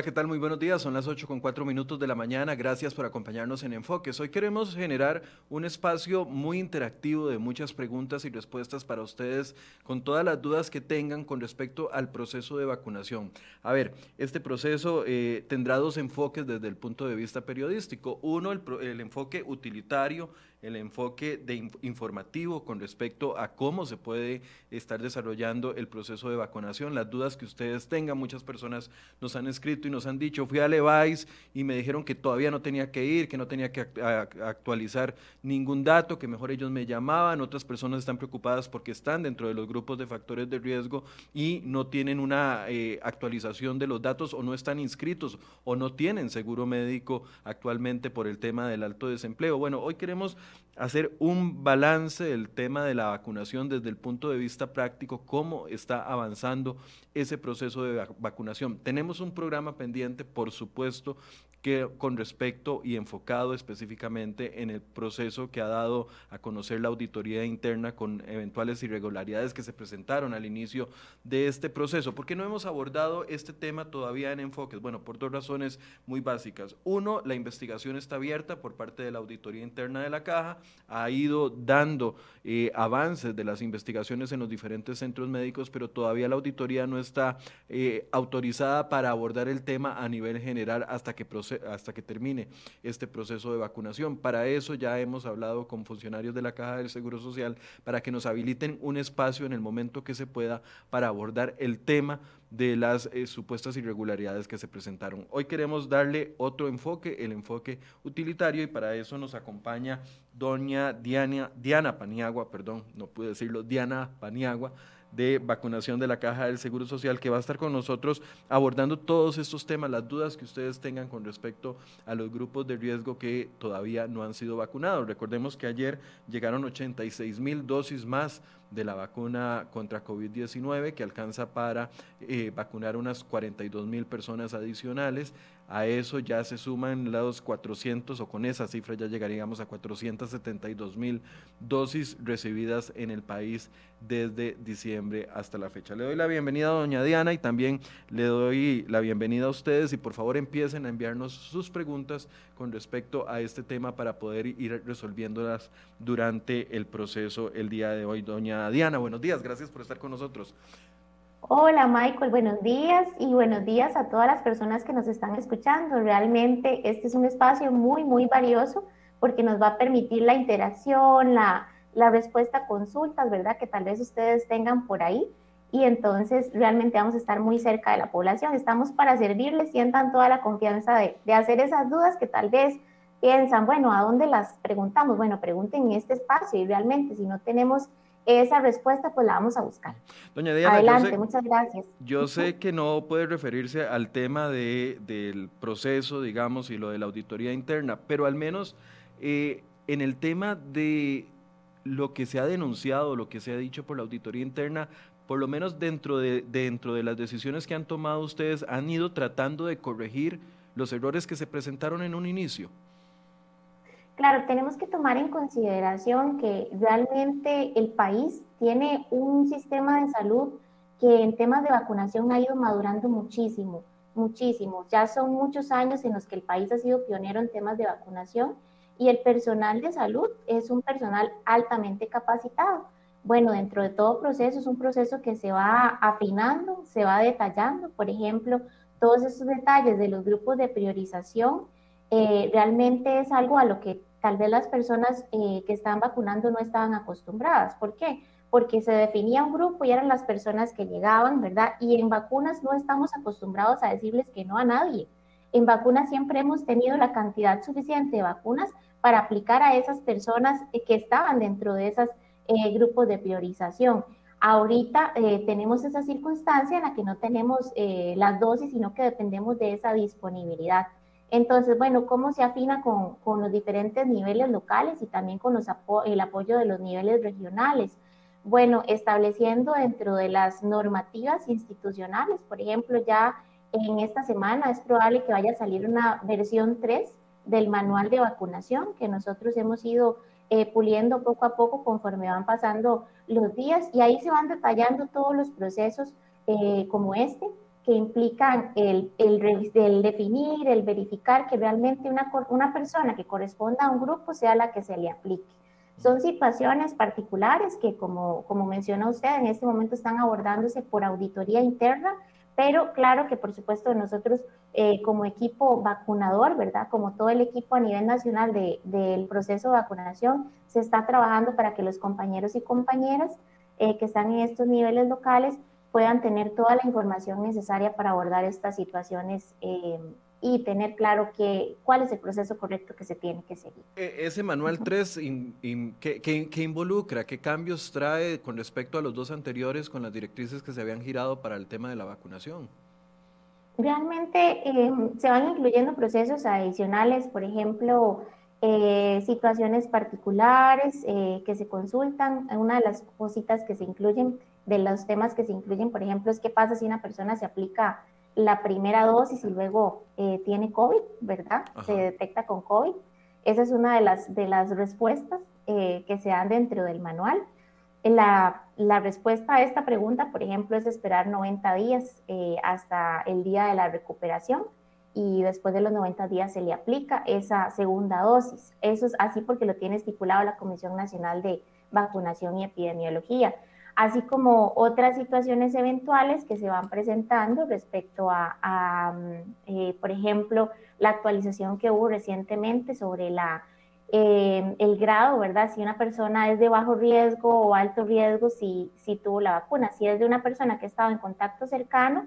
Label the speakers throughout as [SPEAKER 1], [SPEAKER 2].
[SPEAKER 1] Hola, ¿qué tal? Muy buenos días. Son las 8 con 4 minutos de la mañana. Gracias por acompañarnos en Enfoques. Hoy queremos generar un espacio muy interactivo de muchas preguntas y respuestas para ustedes con todas las dudas que tengan con respecto al proceso de vacunación. A ver, este proceso eh, tendrá dos enfoques desde el punto de vista periodístico. Uno, el, el enfoque utilitario el enfoque de informativo con respecto a cómo se puede estar desarrollando el proceso de vacunación, las dudas que ustedes tengan. Muchas personas nos han escrito y nos han dicho, fui a Levi's y me dijeron que todavía no tenía que ir, que no tenía que actualizar ningún dato, que mejor ellos me llamaban. Otras personas están preocupadas porque están dentro de los grupos de factores de riesgo y no tienen una eh, actualización de los datos o no están inscritos o no tienen seguro médico actualmente por el tema del alto desempleo. Bueno, hoy queremos hacer un balance del tema de la vacunación desde el punto de vista práctico, cómo está avanzando ese proceso de vacunación. Tenemos un programa pendiente, por supuesto, que con respecto y enfocado específicamente en el proceso que ha dado a conocer la auditoría interna con eventuales irregularidades que se presentaron al inicio de este proceso. ¿Por qué no hemos abordado este tema todavía en enfoques? Bueno, por dos razones muy básicas. Uno, la investigación está abierta por parte de la auditoría interna de la caja, ha ido dando eh, avances de las investigaciones en los diferentes centros médicos, pero todavía la auditoría no está eh, autorizada para abordar el tema a nivel general hasta que proceda hasta que termine este proceso de vacunación. Para eso ya hemos hablado con funcionarios de la Caja del Seguro Social para que nos habiliten un espacio en el momento que se pueda para abordar el tema de las eh, supuestas irregularidades que se presentaron. Hoy queremos darle otro enfoque, el enfoque utilitario, y para eso nos acompaña doña Diana, Diana Paniagua, perdón, no pude decirlo, Diana Paniagua, de vacunación de la Caja del Seguro Social, que va a estar con nosotros abordando todos estos temas, las dudas que ustedes tengan con respecto a los grupos de riesgo que todavía no han sido vacunados. Recordemos que ayer llegaron 86 mil dosis más de la vacuna contra COVID-19 que alcanza para eh, vacunar unas 42 mil personas adicionales. A eso ya se suman los 400 o con esa cifra ya llegaríamos a 472 mil dosis recibidas en el país desde diciembre hasta la fecha. Le doy la bienvenida a doña Diana y también le doy la bienvenida a ustedes y por favor empiecen a enviarnos sus preguntas con respecto a este tema para poder ir resolviéndolas durante el proceso el día de hoy. Doña Diana, buenos días, gracias por estar con nosotros.
[SPEAKER 2] Hola Michael, buenos días y buenos días a todas las personas que nos están escuchando. Realmente este es un espacio muy, muy valioso porque nos va a permitir la interacción, la, la respuesta a consultas, ¿verdad? Que tal vez ustedes tengan por ahí. Y entonces realmente vamos a estar muy cerca de la población. Estamos para servirles, sientan toda la confianza de, de hacer esas dudas que tal vez piensan, bueno, ¿a dónde las preguntamos? Bueno, pregunten en este espacio y realmente si no tenemos esa respuesta pues la vamos a buscar.
[SPEAKER 1] Doña Diana,
[SPEAKER 2] Adelante, muchas gracias.
[SPEAKER 1] Yo sé que no puede referirse al tema de, del proceso, digamos, y lo de la auditoría interna, pero al menos eh, en el tema de lo que se ha denunciado, lo que se ha dicho por la auditoría interna, por lo menos dentro de, dentro de las decisiones que han tomado ustedes, han ido tratando de corregir los errores que se presentaron en un inicio.
[SPEAKER 2] Claro, tenemos que tomar en consideración que realmente el país tiene un sistema de salud que en temas de vacunación ha ido madurando muchísimo, muchísimo. Ya son muchos años en los que el país ha sido pionero en temas de vacunación y el personal de salud es un personal altamente capacitado. Bueno, dentro de todo proceso es un proceso que se va afinando, se va detallando. Por ejemplo, todos esos detalles de los grupos de priorización eh, realmente es algo a lo que tal vez las personas eh, que estaban vacunando no estaban acostumbradas. ¿Por qué? Porque se definía un grupo y eran las personas que llegaban, ¿verdad? Y en vacunas no estamos acostumbrados a decirles que no a nadie. En vacunas siempre hemos tenido la cantidad suficiente de vacunas para aplicar a esas personas eh, que estaban dentro de esos eh, grupos de priorización. Ahorita tenemos esa circunstancia en la que no tenemos las dosis, sino que dependemos de esa disponibilidad. Entonces, bueno, ¿cómo se afina con, con los diferentes niveles locales y también con los el apoyo de los niveles regionales? Bueno, estableciendo dentro de las normativas institucionales, por ejemplo, ya en esta semana es probable que vaya a salir una versión 3 del manual de vacunación que nosotros hemos ido eh, puliendo poco a poco conforme van pasando los días y ahí se van detallando todos los procesos eh, como este que implican el, el, definir, el verificar que realmente una, una persona que corresponda a un grupo sea la que se le aplique. Son situaciones particulares que, como, como mencionó usted, en este momento están abordándose por auditoría interna, pero claro que por supuesto nosotros eh, como equipo vacunador, ¿verdad? Como todo el equipo a nivel nacional de, del proceso de vacunación, se está trabajando para que los compañeros y compañeras eh, que están en estos niveles locales puedan tener toda la información necesaria para abordar estas situaciones eh, y tener claro que, cuál es el proceso correcto que se tiene que seguir.
[SPEAKER 1] E, ese manual 3, ¿qué, involucra? ¿Qué cambios trae con respecto a los dos anteriores con las directrices que se habían girado para el tema de la vacunación?
[SPEAKER 2] Realmente em, se van incluyendo procesos adicionales, por ejemplo, eh, situaciones particulares eh, que se consultan. Una de las cositas que se incluyen, de los temas que se incluyen, por ejemplo, es qué pasa si una persona se aplica la primera dosis y luego eh, tiene COVID, ¿verdad? Se detecta con COVID. Esa es una de las, de las respuestas eh, que se dan dentro del manual. La, la, respuesta a esta pregunta, por ejemplo, es esperar 90 días eh, hasta el día de la recuperación y después de los 90 días se le aplica esa segunda dosis. Eso es así porque lo tiene estipulado la Comisión Nacional de Vacunación y Epidemiología así como otras situaciones eventuales que se van presentando respecto a, mm, eh, por ejemplo, la actualización que hubo recientemente sobre la, eh, el grado, ¿verdad? Si una persona es de bajo riesgo o alto riesgo, si, si tuvo la vacuna. Si es de una persona que ha estado en contacto cercano,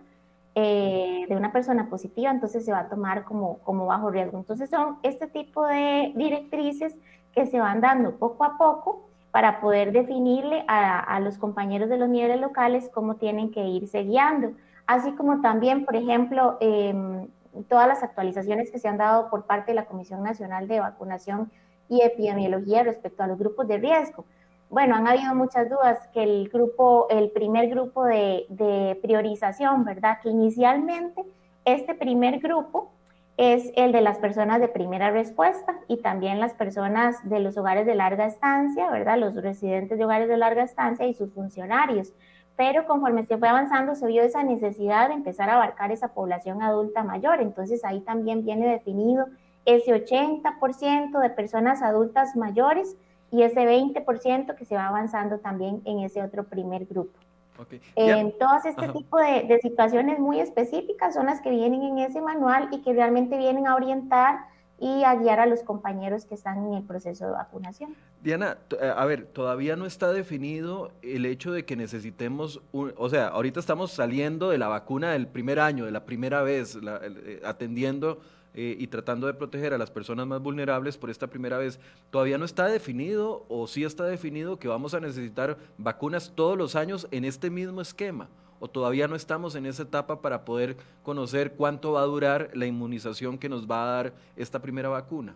[SPEAKER 2] eh, de una persona positiva, entonces se va a tomar como, como bajo riesgo. Entonces son este tipo de directrices que se van dando poco a poco para poder definirle a, los compañeros de los niveles locales cómo tienen que irse guiando, así como también, por ejemplo, em, todas las actualizaciones que se han dado por parte de la Comisión Nacional de Vacunación y Epidemiología respecto a los grupos de riesgo. Bueno, han habido muchas dudas que el grupo, el primer grupo de, de priorización, ¿verdad? Que inicialmente este primer grupo es el de las personas de primera respuesta y también las personas de los hogares de larga estancia, ¿verdad? Los residentes de hogares de larga estancia y sus funcionarios. Pero conforme se fue avanzando, se vio esa necesidad de empezar a abarcar esa población adulta mayor. Entonces ahí también viene definido ese 80% de personas adultas mayores y ese 20% que se va avanzando también en ese otro primer grupo. Okay. Eh, todas este tipo de, situaciones muy específicas son las que vienen en ese manual y que realmente vienen a orientar y a guiar a los compañeros que están en el proceso de vacunación.
[SPEAKER 1] Diana, eh, a ver, todavía no está definido el hecho de que necesitemos, o sea, ahorita estamos saliendo de la vacuna del primer año, de la primera vez, eh, atendiendo eh, y tratando de proteger a las personas más vulnerables por esta primera vez, todavía no está definido o sí está definido que vamos a necesitar vacunas todos los años en este mismo esquema o todavía no estamos en esa etapa para poder conocer cuánto va a durar la inmunización que nos va a dar esta primera vacuna?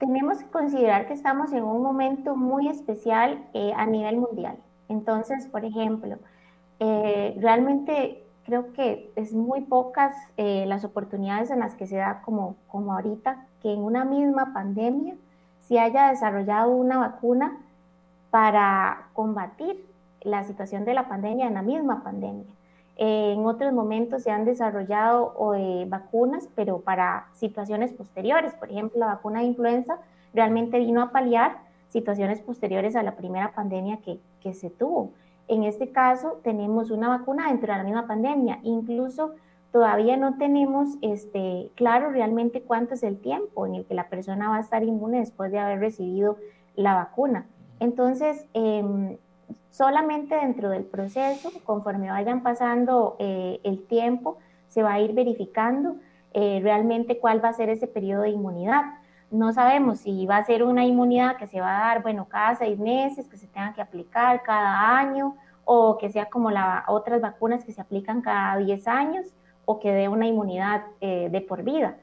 [SPEAKER 2] Tenemos que considerar que estamos en un momento muy especial eh, a nivel mundial. Entonces, por ejemplo, eh, realmente creo que es muy pocas eh, las oportunidades en las que se da como, como ahorita que en una misma pandemia se haya desarrollado una vacuna para combatir la situación de la pandemia en la misma pandemia. Eh, en otros momentos se han desarrollado eh, vacunas, pero para situaciones posteriores. Por ejemplo, la vacuna de influenza realmente vino a paliar situaciones posteriores a la primera pandemia que, que se tuvo. En este caso, tenemos una vacuna dentro de la misma pandemia. Incluso todavía no tenemos este, claro realmente cuánto es el tiempo en el que la persona va a estar inmune después de haber recibido la vacuna. Entonces, em, solamente dentro del proceso, conforme vayan pasando eh, el tiempo, se va a ir verificando eh, realmente cuál va a ser ese periodo de inmunidad. No sabemos si va a ser una inmunidad que se va a dar, bueno, cada seis meses, que se tenga que aplicar cada año, o que sea como las otras vacunas que se aplican cada 10 años, o que dé una inmunidad eh, de por vida.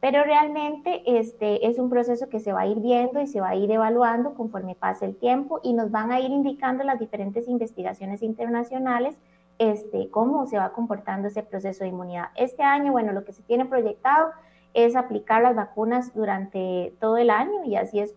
[SPEAKER 2] Pero realmente este es un proceso que se va a ir viendo y se va a ir evaluando conforme pase el tiempo y nos van a ir indicando las diferentes investigaciones internacionales este, cómo se va comportando ese proceso de inmunidad. Este año, bueno, lo que se tiene proyectado es aplicar las vacunas durante todo el año y así es,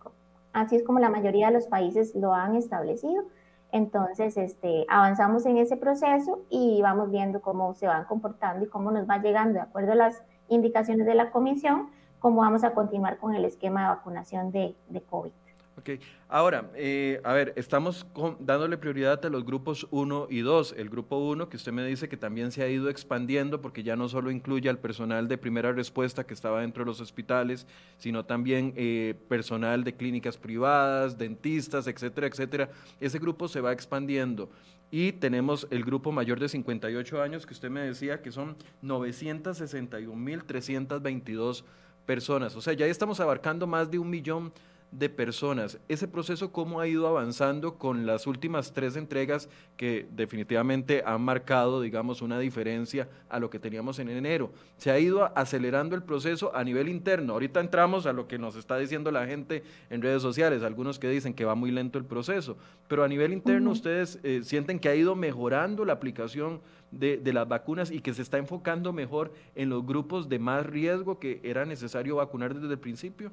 [SPEAKER 2] así es como la mayoría de los países lo han establecido. Entonces, este, avanzamos en ese proceso y vamos viendo cómo se van comportando y cómo nos va llegando, de acuerdo a las indicaciones de la comisión, cómo vamos a continuar con el esquema de vacunación de, de COVID.
[SPEAKER 1] Ok, ahora, eh, a ver, estamos dándole prioridad a los grupos 1 y 2. El grupo 1, que usted me dice que también se ha ido expandiendo porque ya no solo incluye al personal de primera respuesta que estaba dentro de los hospitales, sino también eh, personal de clínicas privadas, dentistas, etcétera, etcétera. Ese grupo se va expandiendo. Y tenemos el grupo mayor de 58 años, que usted me decía que son 961.322 personas. O sea, ya estamos abarcando más de un millón de personas. Ese proceso, ¿cómo ha ido avanzando con las últimas tres entregas que definitivamente han marcado, digamos, una diferencia a lo que teníamos en enero? Se ha ido acelerando el proceso a nivel interno. Ahorita entramos a lo que nos está diciendo la gente en redes sociales, algunos que dicen que va muy lento el proceso, pero a nivel interno ustedes eh, sienten que ha ido mejorando la aplicación de, de, las vacunas y que se está enfocando mejor en los grupos de más riesgo que era necesario vacunar desde el principio?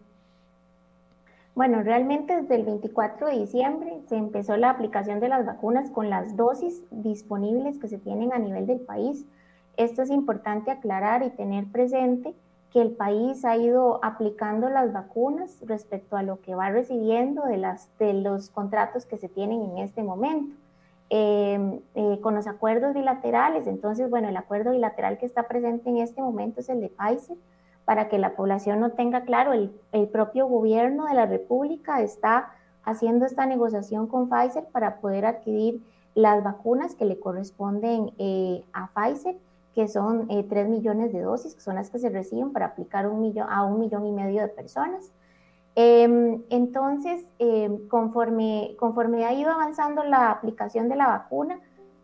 [SPEAKER 2] Bueno, realmente desde el 24 de diciembre se empezó la aplicación de las vacunas con las dosis disponibles que se tienen a nivel del país. Esto es importante aclarar y tener presente que el país ha ido aplicando las vacunas respecto a lo que va recibiendo de, los contratos que se tienen en este momento. Eh, eh, con los acuerdos bilaterales, entonces, bueno, el acuerdo bilateral que está presente en este momento es el de Pfizer, para que la población no tenga claro, el, propio gobierno de la República está haciendo esta negociación con Pfizer para poder adquirir las vacunas que le corresponden eh, a Pfizer, que son eh, 3 millones de dosis, que son las que se reciben para aplicar un millón, a un millón y medio de personas. Em, entonces, em, conforme, conforme ha ido avanzando la aplicación de la vacuna,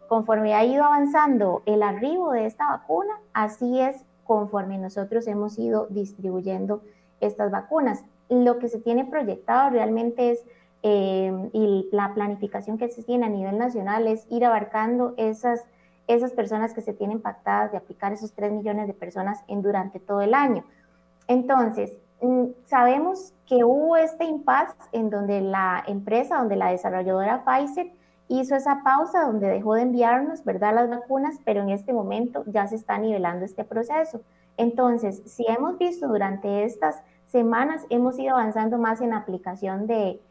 [SPEAKER 2] conforme ha ido avanzando el arribo de esta vacuna, así es conforme nosotros hemos ido distribuyendo estas vacunas. Lo que se tiene proyectado realmente es, eh, y la planificación que se tiene a nivel nacional es ir abarcando esas, esas personas que se tienen impactadas de aplicar esos 3 millones de personas en, durante todo el año. Entonces, mm, sabemos que hubo este impasse en donde la empresa, donde la desarrolladora Pfizer hizo esa pausa donde dejó de enviarnos, ¿verdad?, las vacunas, pero en este momento ya se está nivelando este proceso. Entonces, si hemos visto durante estas semanas, hemos ido avanzando más en aplicación de,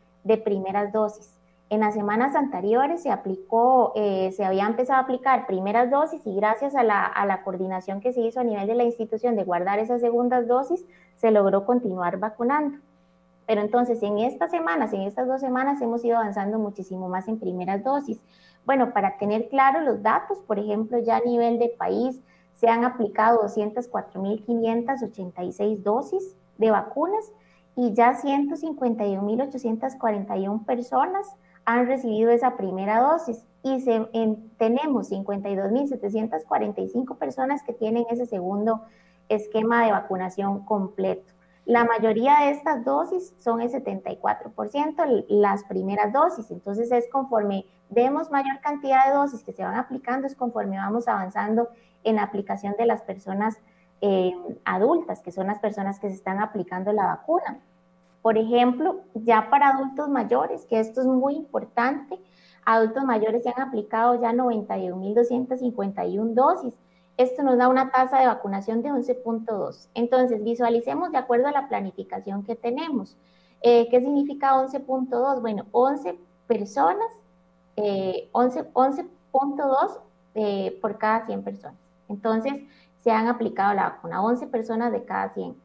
[SPEAKER 2] primeras dosis. En las semanas anteriores se aplicó, eh, se había empezado a aplicar primeras dosis y gracias a la, a la coordinación que se hizo a nivel de la institución de guardar esas segundas dosis, se logró continuar vacunando. Pero entonces en estas semanas, en estas dos semanas, hemos ido avanzando muchísimo más en primeras dosis. Bueno, para tener claro los datos, por ejemplo, ya a nivel de país se han aplicado 204.586 dosis de vacunas y ya 151.841 personas han recibido esa primera dosis y se, tenemos 52.745 personas que tienen ese segundo esquema de vacunación completo. La mayoría de estas dosis son el 74% las primeras dosis, entonces es conforme vemos mayor cantidad de dosis que se van aplicando, es conforme vamos avanzando en la aplicación de las personas eh, adultas, que son las personas que se están aplicando la vacuna. Por ejemplo, ya para adultos mayores, que esto es muy importante, adultos mayores se han aplicado ya 91.251 dosis esto nos da una tasa de vacunación de 11.2. Entonces, visualicemos de acuerdo a la planificación que tenemos. Eh, ¿Qué significa 11.2? Bueno, 11 personas, 11.2 eh, eh, por cada 100 personas. Entonces, se han aplicado la vacuna, 11 personas de cada 100.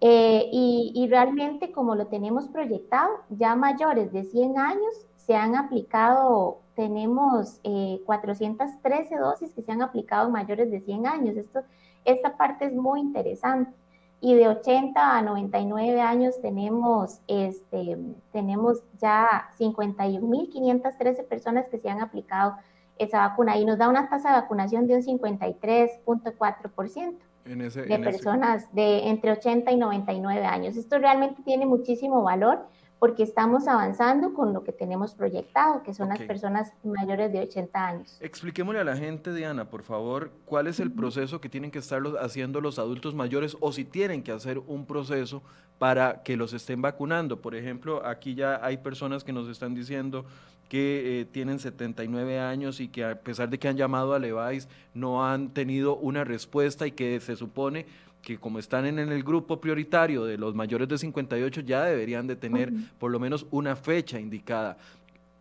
[SPEAKER 2] y, y, realmente, como lo tenemos proyectado, ya mayores de 100 años se han aplicado tenemos 413 eh, dosis que se han aplicado en mayores de 100 años. Esto, esta parte es muy interesante. Y de 80 a 99 años tenemos, este, tenemos ya 51.513 personas que se han aplicado esa vacuna y nos da una tasa de vacunación de un 53.4% de personas de entre 80 y 99 años. Esto realmente tiene muchísimo valor porque estamos avanzando con lo que tenemos proyectado, que son las personas mayores de 80 años.
[SPEAKER 1] Expliquémosle a la gente, Diana, por favor, cuál es el proceso que tienen que estar haciendo los adultos mayores o si tienen que hacer un proceso para que los estén vacunando. Por ejemplo, aquí ya hay personas que nos están diciendo que eh, tienen 79 años y que a pesar de que han llamado a Levice no han tenido una respuesta y que se supone que como están en, el grupo prioritario de los mayores de 58 ya deberían de tener por lo menos una fecha indicada.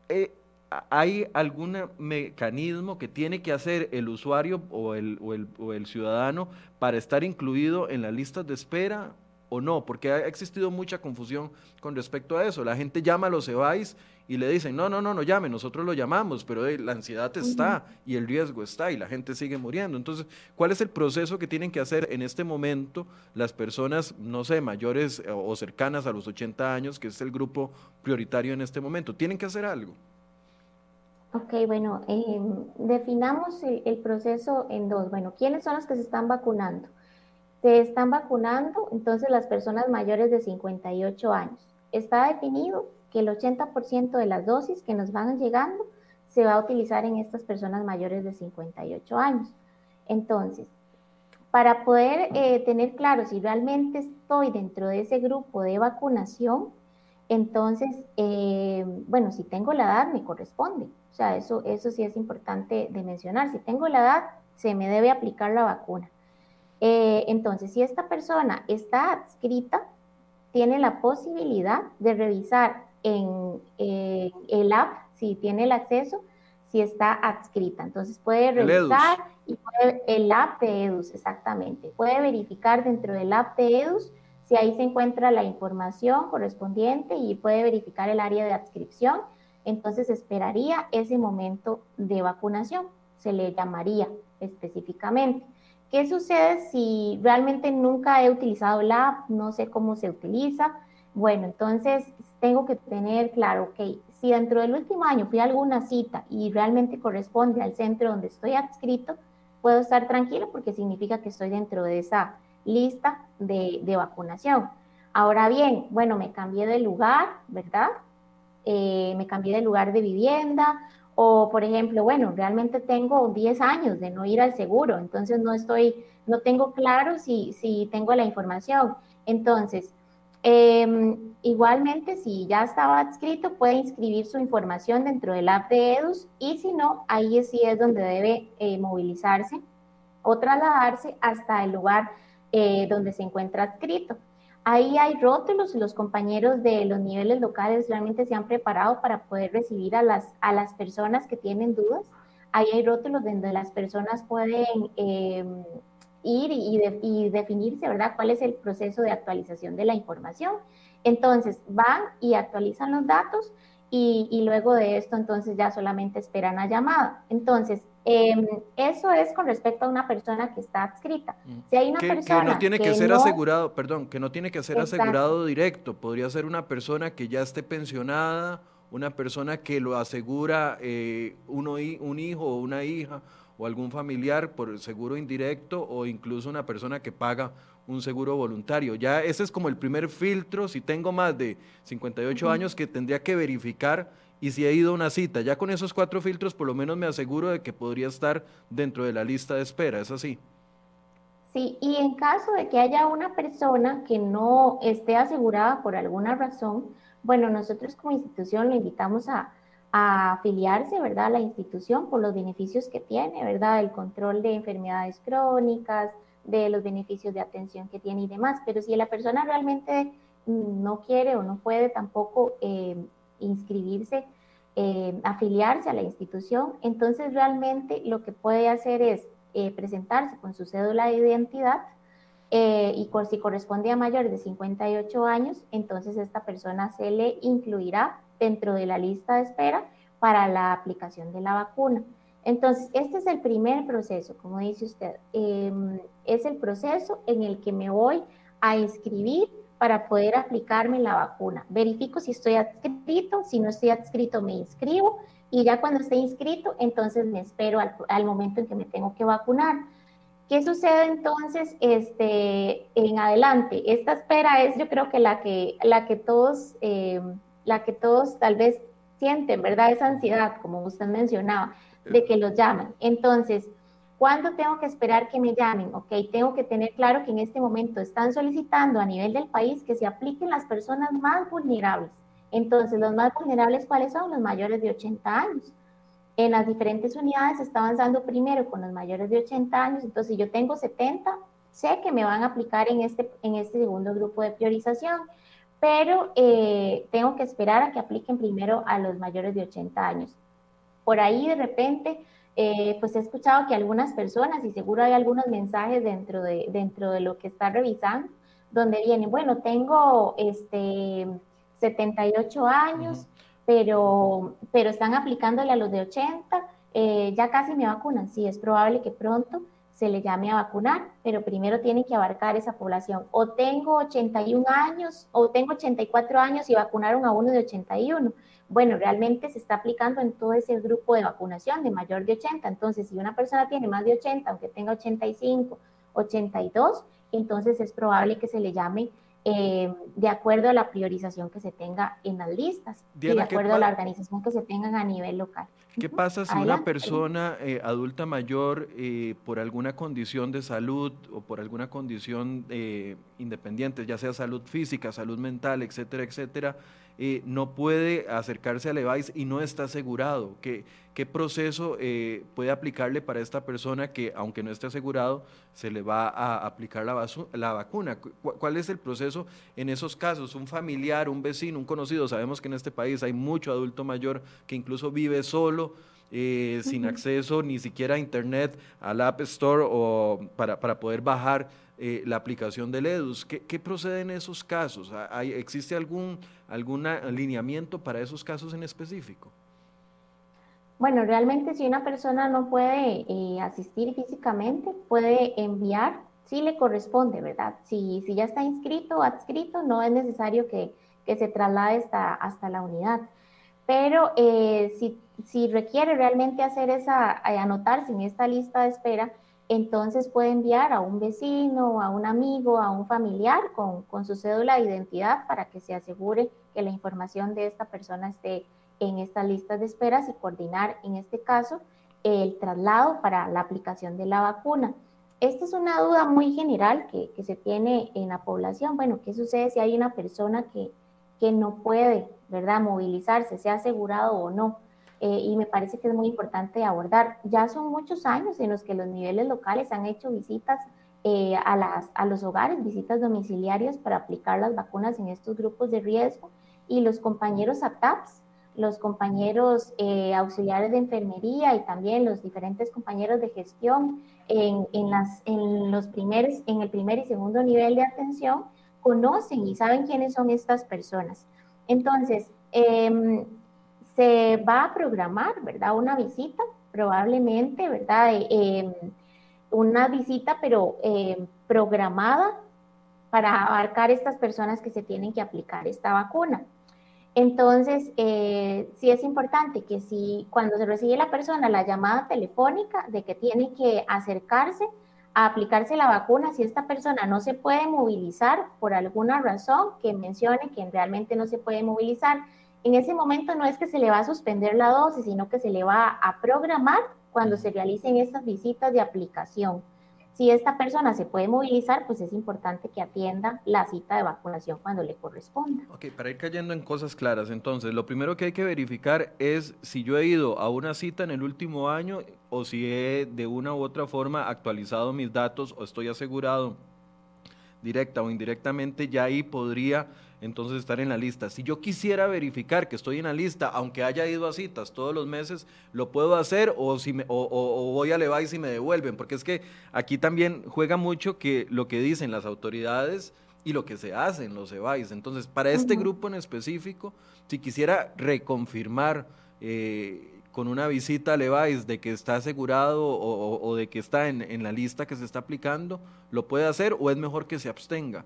[SPEAKER 1] Eh, ¿Hay algún mecanismo que tiene que hacer el usuario o el, o el, o el ciudadano para estar incluido en las listas de espera o no, porque ha existido mucha confusión con respecto a eso. La gente llama a los EVAIS y le dicen, no, no, no, no llame, nosotros lo llamamos, pero la ansiedad está y el riesgo está y la gente sigue muriendo. Entonces, ¿cuál es el proceso que tienen que hacer en este momento las personas, no sé, mayores o cercanas a los 80 años, que es el grupo prioritario en este momento? ¿Tienen que hacer algo?
[SPEAKER 2] Ok, bueno, em, definamos el proceso en dos. Bueno, ¿quiénes son los que se están vacunando? Se están vacunando entonces las personas mayores de 58 años. Está definido que el 80% de las dosis que nos van llegando se va a utilizar en estas personas mayores de 58 años. Entonces, para poder eh, tener claro si realmente estoy dentro de ese grupo de vacunación, entonces, eh, bueno, si tengo la edad, me corresponde. O sea, eso, eso sí es importante de mencionar. Si tengo la edad, se me debe aplicar la vacuna. Eh, entonces, si esta persona está adscrita, tiene la posibilidad de revisar en el app, si tiene el acceso, si está adscrita. Entonces puede revisar el, y el app de EDUS, exactamente. Puede verificar dentro del app de EDUS si ahí se encuentra la información correspondiente y puede verificar el área de adscripción. Entonces esperaría ese momento de vacunación, se le llamaría específicamente. ¿Qué sucede si realmente nunca he utilizado la app, no sé cómo se utiliza? Bueno, entonces tengo que tener claro, ok, si dentro del último año fui a alguna cita y realmente corresponde al centro donde estoy adscrito, puedo estar tranquilo porque significa que estoy dentro de esa lista de, vacunación. Ahora bien, bueno, me cambié de lugar, ¿verdad? Eh, me cambié de lugar de vivienda o, por ejemplo, bueno, realmente tengo 10 años de no ir al seguro, entonces no estoy, no tengo claro si, si tengo la información. Entonces, em, igualmente, si ya estaba adscrito, puede inscribir su información dentro del app de EDUS y si no, ahí sí es donde debe eh, movilizarse o trasladarse hasta el lugar eh, donde se encuentra adscrito. Ahí hay rótulos y los compañeros de los niveles locales realmente se han preparado para poder recibir a las, a las personas que tienen dudas. Ahí hay rótulos donde las personas pueden em, ir y, definirse, ¿verdad?, cuál es el proceso de actualización de la información. Entonces, van y actualizan los datos y, y luego de esto, entonces ya solamente esperan la llamada. Entonces, Em, eso es con respecto a una persona que está adscrita.
[SPEAKER 1] Mm. Si hay una que, persona que no tiene que, ser asegurado, perdón, que no tiene que ser asegurado directo, podría ser una persona que ya esté pensionada, una persona que lo asegura eh, uno, un hijo o una hija o algún familiar por seguro indirecto o incluso una persona que paga un seguro voluntario. Ya ese es como el primer filtro, si tengo más de 58 años que tendría que verificar y si he ido a una cita. Ya con esos cuatro filtros por lo menos me aseguro de que podría estar dentro de la lista de espera, ¿es así?
[SPEAKER 2] Sí, y en caso de que haya una persona que no esté asegurada por alguna razón, bueno, nosotros como institución le invitamos a, afiliarse, ¿verdad?, a la institución por los beneficios que tiene, ¿verdad?, el control de enfermedades crónicas, de los beneficios de atención que tiene y demás. Pero si la persona realmente no quiere o no puede tampoco eh, inscribirse, eh, afiliarse a la institución, entonces realmente lo que puede hacer es eh, presentarse con su cédula de identidad eh, y si corresponde a mayores de 58 años, entonces esta persona se le incluirá dentro de la lista de espera para la aplicación de la vacuna. Entonces, este es el primer proceso, como dice usted, em, es el proceso en el que me voy a inscribir para poder aplicarme la vacuna. Verifico si estoy adscrito, si no estoy adscrito me inscribo y ya cuando esté inscrito, entonces me espero al, momento en que me tengo que vacunar. ¿Qué sucede entonces este, en adelante? Esta espera es yo creo que la que, la que, todos, eh, la que todos tal vez sienten, ¿verdad? Esa ansiedad, como usted mencionaba, de que los llaman. Entonces, ¿Cuándo tengo que esperar que me llamen? Ok, tengo que tener claro que en este momento están solicitando a nivel del país que se apliquen las personas más vulnerables. Entonces, los más vulnerables, ¿cuáles son? Los mayores de 80 años. En las diferentes unidades se está avanzando primero con los mayores de 80 años, entonces si yo tengo 70, sé que me van a aplicar en este, en este segundo grupo de priorización, pero eh, tengo que esperar a que apliquen primero a los mayores de 80 años. Por ahí de repente, eh, pues he escuchado que algunas personas, y seguro hay algunos mensajes dentro de, dentro de lo que está revisando, donde vienen, bueno, tengo este 78 años, pero, pero están aplicándole a los de 80, eh, ya casi me vacunan. Sí, es probable que pronto se le llame a vacunar, pero primero tienen que abarcar esa población. O tengo 81 años, o tengo 84 años y vacunaron a uno de 81. Bueno, realmente se está aplicando en todo ese grupo de vacunación de mayor de 80. Entonces, si una persona tiene más de 80, aunque tenga 85, 82, entonces es probable que se le llame eh, de acuerdo a la priorización que se tenga en las listas y de acuerdo a la organización que se tengan a nivel local.
[SPEAKER 1] ¿Qué pasa si una persona eh, adulta mayor eh, por alguna condición de salud o por alguna condición independiente, ya sea salud física, salud mental, etcétera, etcétera, eh, no puede acercarse al EVAIS y no está asegurado. ¿Qué, qué proceso eh, puede aplicarle para esta persona que, aunque no esté asegurado, se le va a aplicar la, la vacuna? ¿Cuál es el proceso en esos casos? Un familiar, un vecino, un conocido. Sabemos que en este país hay mucho adulto mayor que incluso vive solo. Eh, sin acceso ni siquiera a internet, al App Store o para, para poder bajar eh, la aplicación del EDUS. ¿Qué, procede en esos casos? ¿Hay, ¿Existe algún, algún alineamiento para esos casos en específico?
[SPEAKER 2] Bueno, realmente si una persona no puede eh, asistir físicamente, puede enviar, si le corresponde, ¿verdad? Si, si ya está inscrito o adscrito, no es necesario que, que se traslade hasta, hasta la unidad. Pero eh, si, si requiere realmente hacer esa, anotarse en esta lista de espera, entonces puede enviar a un vecino, a un amigo, a un familiar con, su cédula de identidad para que se asegure que la información de esta persona esté en esta lista de esperas y coordinar, en este caso, el traslado para la aplicación de la vacuna. Esta es una duda muy general que, se tiene en la población. Bueno, ¿qué sucede si hay una persona que, que no puede, ¿verdad?, movilizarse, sea asegurado o no. Eh, y me parece que es muy importante abordar. Ya son muchos años en los que los niveles locales han hecho visitas eh, a, las, a los hogares, visitas domiciliarias para aplicar las vacunas en estos grupos de riesgo y los compañeros ATAPS, los compañeros eh, auxiliares de enfermería y también los diferentes compañeros de gestión en, en, las, en, los primeros, en el primer y segundo nivel de atención conocen y saben quiénes son estas personas. Entonces, eh, se va a programar, ¿verdad? Una visita, probablemente, ¿verdad? Eh, em, una visita, pero em, programada para abarcar estas personas que se tienen que aplicar esta vacuna. Entonces, eh, sí es importante que si cuando se recibe la persona la llamada telefónica de que tiene que acercarse a aplicarse la vacuna, si esta persona no se puede movilizar por alguna razón, que mencione que realmente no se puede movilizar, en ese momento no es que se le va a suspender la dosis, sino que se le va a programar cuando se realicen estas visitas de aplicación. Si esta persona se puede movilizar, pues es importante que atienda la cita de vacunación cuando le corresponda.
[SPEAKER 1] Ok, para ir cayendo en cosas claras, entonces, lo primero que hay que verificar es si yo he ido a una cita en el último año o si he de una u otra forma actualizado mis datos o estoy asegurado directa o indirectamente, ya ahí podría entonces estar en la lista. Si yo quisiera verificar que estoy en la lista, aunque haya ido a citas todos los meses, lo puedo hacer o, si me, o, voy a Levi's y me devuelven, porque es que aquí también juega mucho que lo que dicen las autoridades y lo que se hace en los EVAIS. Entonces, para este grupo en específico, si quisiera reconfirmar eh, con una visita a Levi's de que está asegurado o, de que está en, en la lista que se está aplicando, ¿lo puede hacer o es mejor que se abstenga?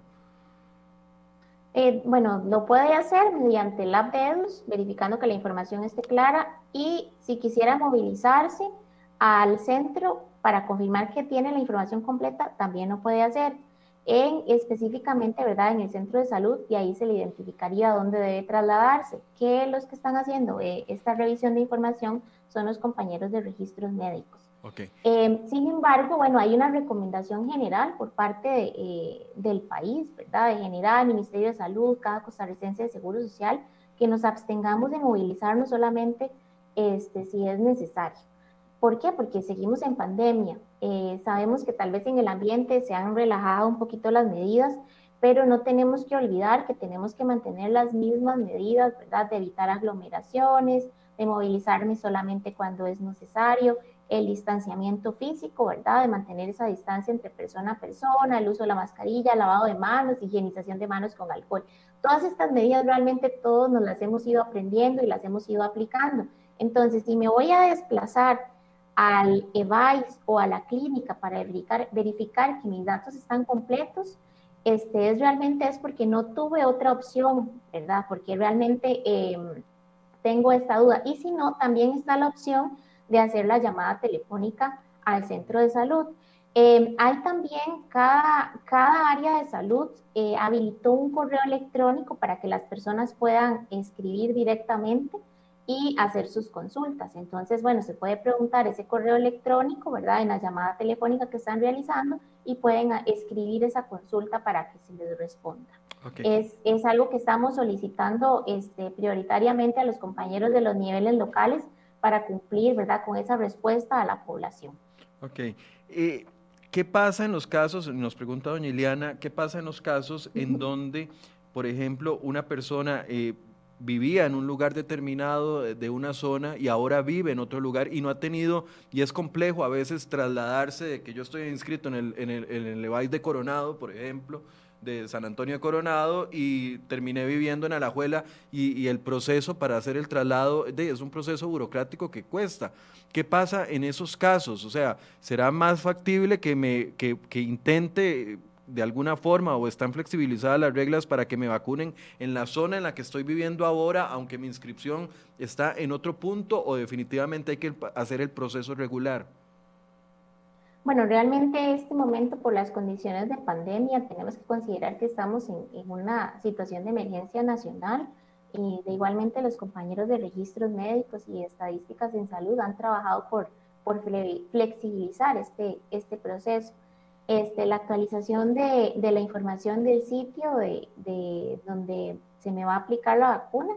[SPEAKER 2] Eh, bueno, lo puede hacer mediante el app de EDUS, verificando que la información esté clara y si quisiera movilizarse al centro para confirmar que tiene la información completa, también lo puede hacer en específicamente, ¿verdad? En el centro de salud y ahí se le identificaría dónde debe trasladarse. Que los que están haciendo eh, esta revisión de información son los compañeros de registros médicos. Em, sin embargo, bueno, hay una recomendación general por parte eh, del país, ¿verdad? De general, Ministerio de Salud, cada costarricense de Seguro Social, que nos abstengamos de movilizarnos solamente este, si es necesario. ¿Por qué? Porque seguimos en pandemia. Eh, sabemos que tal vez en el ambiente se han relajado un poquito las medidas, pero no tenemos que olvidar que tenemos que mantener las mismas medidas, ¿verdad? De evitar aglomeraciones, de movilizarme solamente cuando es necesario, el distanciamiento físico, ¿verdad? De mantener esa distancia entre persona a persona, el uso de la mascarilla, lavado de manos, higienización de manos con alcohol. Todas estas medidas realmente todos nos las hemos ido aprendiendo y las hemos ido aplicando. Entonces, si me voy a desplazar al EVAIS o a la clínica para verificar, que mis datos están completos, este es realmente es porque no tuve otra opción, ¿verdad? Porque realmente em, tengo esta duda. Y si no, también está la opción de hacer la llamada telefónica al centro de salud. Em, hay también, cada, cada área de salud eh, habilitó un correo electrónico para que las personas puedan escribir directamente y hacer sus consultas. Entonces, bueno, se puede preguntar ese correo electrónico, ¿verdad? En la llamada telefónica que están realizando y pueden escribir esa consulta para que se les responda. Es, es, algo que estamos solicitando este, prioritariamente a los compañeros de los niveles locales para cumplir, ¿verdad?, con esa respuesta a la población.
[SPEAKER 1] Ok. Eh, ¿Qué pasa en los casos, nos pregunta doña Iliana, qué pasa en los casos en donde, por ejemplo, una persona eh, vivía en un lugar determinado de una zona y ahora vive en otro lugar y no ha tenido, y es complejo a veces trasladarse de que yo estoy inscrito en el, en el, en el de Coronado, por ejemplo, de San Antonio de Coronado y terminé viviendo en Alajuela y, el proceso para hacer el traslado de, es un proceso burocrático que cuesta. ¿Qué pasa en esos casos? O sea, ¿será más factible que, me, que, que intente de alguna forma o están flexibilizadas las reglas para que me vacunen en la zona en la que estoy viviendo ahora, aunque mi inscripción está en otro punto o definitivamente hay que hacer el proceso regular?
[SPEAKER 2] Bueno, realmente este momento por las condiciones de pandemia tenemos que considerar que estamos en, una situación de emergencia nacional y de igualmente los compañeros de registros médicos y estadísticas en salud han trabajado por, por flexibilizar este, este proceso. Este, la actualización de, de la información del sitio de, de donde se me va a aplicar la vacuna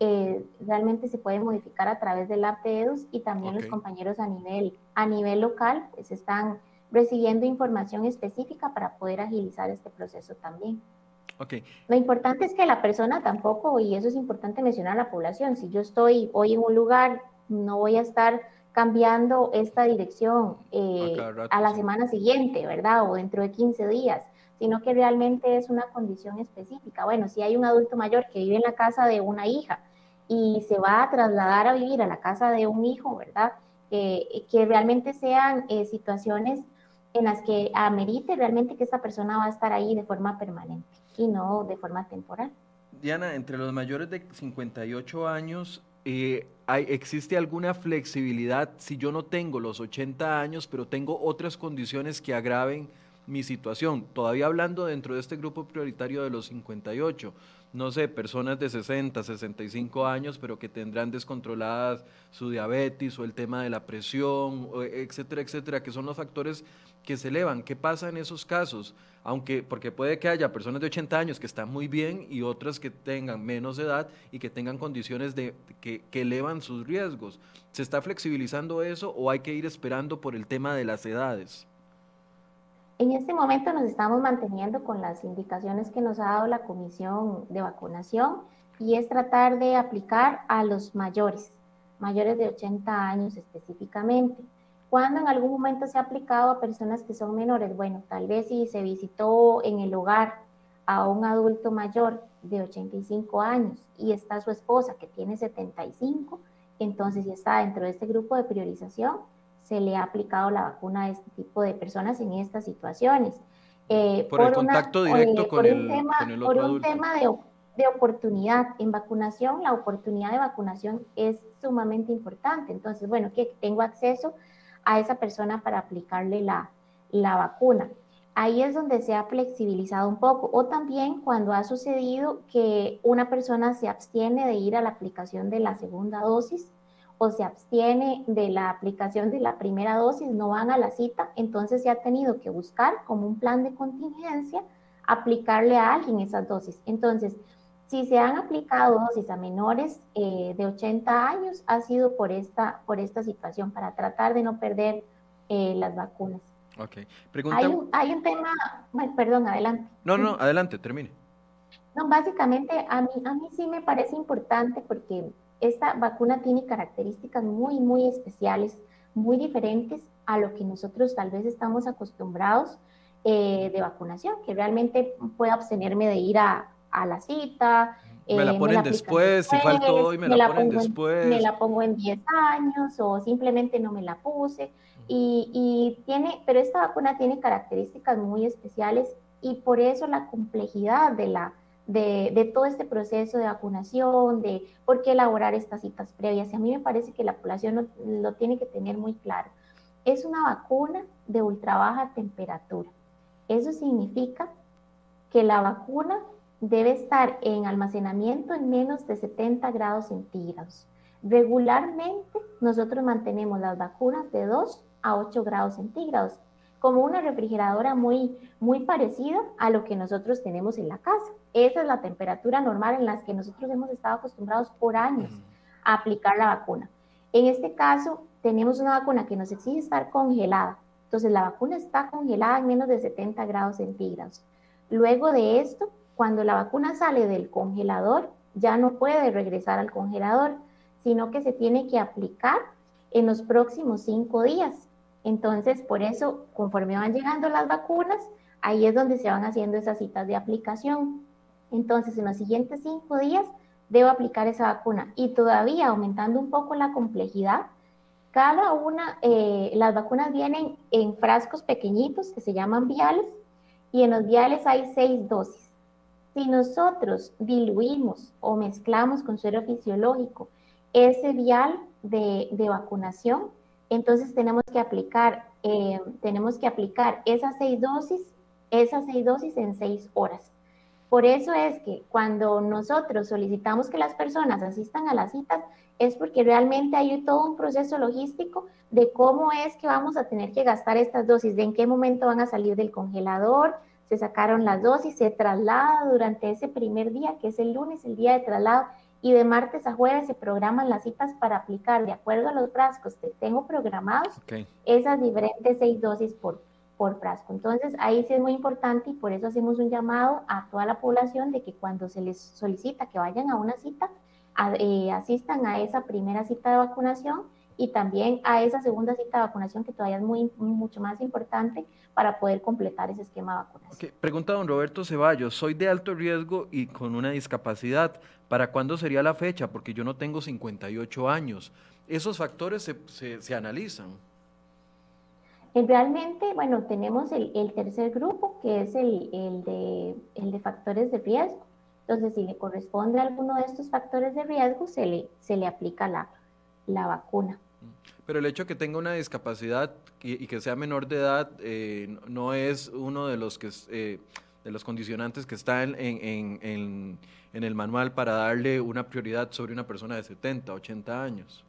[SPEAKER 2] eh, realmente se puede modificar a través del app de EDUS y también los compañeros a nivel, a nivel local pues están recibiendo información específica para poder agilizar este proceso también.
[SPEAKER 1] Okay.
[SPEAKER 2] Lo importante es que la persona tampoco, y eso es importante mencionar a la población, si yo estoy hoy en un lugar, no voy a estar cambiando esta dirección eh, a la semana siguiente, ¿verdad? O dentro de 15 días sino que realmente es una condición específica. Bueno, si hay un adulto mayor que vive en la casa de una hija y se va a trasladar a vivir a la casa de un hijo, ¿verdad? que realmente sean eh, situaciones en las que amerite realmente que esta persona va a estar ahí de forma permanente y no de forma temporal.
[SPEAKER 1] Diana, entre los mayores de 58 años, eh, hay, ¿existe alguna flexibilidad si yo no tengo los 80 años, pero tengo otras condiciones que agraven mi situación. Todavía hablando dentro de este grupo prioritario de los 58, no sé, personas de 60, 65 años, pero que tendrán descontroladas su diabetes o el tema de la presión, etcétera, etcétera, que son los factores que se elevan. ¿Qué pasa en esos casos? Aunque, porque puede que haya personas de 80 años que están muy bien y otras que tengan menos edad y que tengan condiciones de, que, que elevan sus riesgos. ¿Se está flexibilizando eso o hay que ir esperando por el tema de las edades?
[SPEAKER 2] En este momento nos estamos manteniendo con las indicaciones que nos ha dado la Comisión de Vacunación y es tratar de aplicar a los mayores, mayores de 80 años específicamente. Cuando en algún momento se ha aplicado a personas que son menores, bueno, tal vez si se visitó en el hogar a un adulto mayor de 85 años y está su esposa que tiene 75, entonces si está dentro de este grupo de priorización, se le ha aplicado la vacuna a este tipo de personas en estas situaciones.
[SPEAKER 1] Eh, por, el contacto directo con, el,
[SPEAKER 2] tema, Por un tema de, de, oportunidad. En vacunación, la oportunidad de vacunación es sumamente importante. Entonces, bueno, que tengo acceso a esa persona para aplicarle la, la vacuna. Ahí es donde se ha flexibilizado un poco. O también cuando ha sucedido que una persona se abstiene de ir a la aplicación de la segunda dosis o se abstiene de la aplicación de la primera dosis, no van a la cita, entonces se ha tenido que buscar como un plan de contingencia aplicarle a alguien esas dosis. Entonces, Si se han aplicado dosis a menores eh, de 80 años, ha sido por esta, por esta situación, para tratar de no perder eh, las vacunas.
[SPEAKER 1] Ok.
[SPEAKER 2] Hay, un, hay un tema, perdón, adelante.
[SPEAKER 1] No, no, adelante, termine.
[SPEAKER 2] No, básicamente a mí, a mí sí me parece importante porque esta vacuna tiene características muy, muy especiales, muy diferentes a lo que nosotros tal vez estamos acostumbrados eh, de vacunación, que realmente pueda abstenerme de ir a, a la cita.
[SPEAKER 1] Me la eh, ponen después, si faltó hoy, me, la, ponen después.
[SPEAKER 2] me la pongo en 10 años o simplemente no me la puse. Y, y, tiene, pero esta vacuna tiene características muy especiales y por eso la complejidad de, la, de, todo este proceso de vacunación, de por qué elaborar estas citas previas. Y a mí me parece que la población lo tiene que tener muy claro. Es una vacuna de ultra baja temperatura. Eso significa que la vacuna debe estar en almacenamiento en menos de 70 grados centígrados. Regularmente nosotros mantenemos las vacunas de 2 a 8 grados centígrados, como una refrigeradora muy, muy parecida a lo que nosotros tenemos en la casa. Esa es la temperatura normal en la que nosotros hemos estado acostumbrados por años a aplicar la vacuna. En este caso, tenemos una vacuna que nos exige estar congelada. Entonces, la vacuna está congelada en menos de 70 grados centígrados. Luego de esto, cuando la vacuna sale del congelador, ya no puede regresar al congelador, sino que se tiene que aplicar en los próximos cinco días. Entonces, por eso, conforme van llegando las vacunas, ahí es donde se van haciendo esas citas de aplicación. Entonces, en los siguientes cinco días, debo aplicar esa vacuna. Y todavía aumentando un poco la complejidad, cada una, eh, las vacunas vienen en frascos pequeñitos que se llaman viales, y en los viales hay seis dosis. Si nosotros diluimos o mezclamos con suero fisiológico ese vial de, vacunación, entonces tenemos que aplicar, eh, tenemos que aplicar esas seis dosis, esas seis dosis en seis horas. Por eso es que cuando nosotros solicitamos que las personas asistan a las citas, es porque realmente hay todo un proceso logístico de cómo es que vamos a tener que gastar estas dosis, de en qué momento van a salir del congelador, se sacaron las dosis, se traslada durante ese primer día, que es el lunes, el día de traslado, y de martes a jueves se programan las citas para aplicar, de acuerdo a los frascos que tengo programados, esas diferentes seis dosis por, por frasco. Entonces, ahí sí es muy importante y por eso hacemos un llamado a toda la población de que cuando se les solicita que vayan a una cita, eh, asistan a esa primera cita de vacunación y también a esa segunda cita de vacunación que todavía es muy, mucho más importante para poder completar ese esquema de vacunación.
[SPEAKER 1] Pregunta don Roberto Ceballos, soy de alto riesgo y con una discapacidad, ¿para cuándo sería la fecha? Porque yo no tengo 58 años. ¿Esos factores se, se, analizan?
[SPEAKER 2] Eh, realmente, bueno, tenemos el, el tercer grupo, que es el, el, de, el de factores de riesgo. Entonces, si le corresponde a alguno de estos factores de riesgo, se le, se le aplica la, la vacuna.
[SPEAKER 1] Pero el hecho de que tenga una discapacidad y, que sea menor de edad eh, no es uno de los que eh, de los condicionantes que está en, en, el manual para darle una prioridad sobre una persona de 70, 80 años.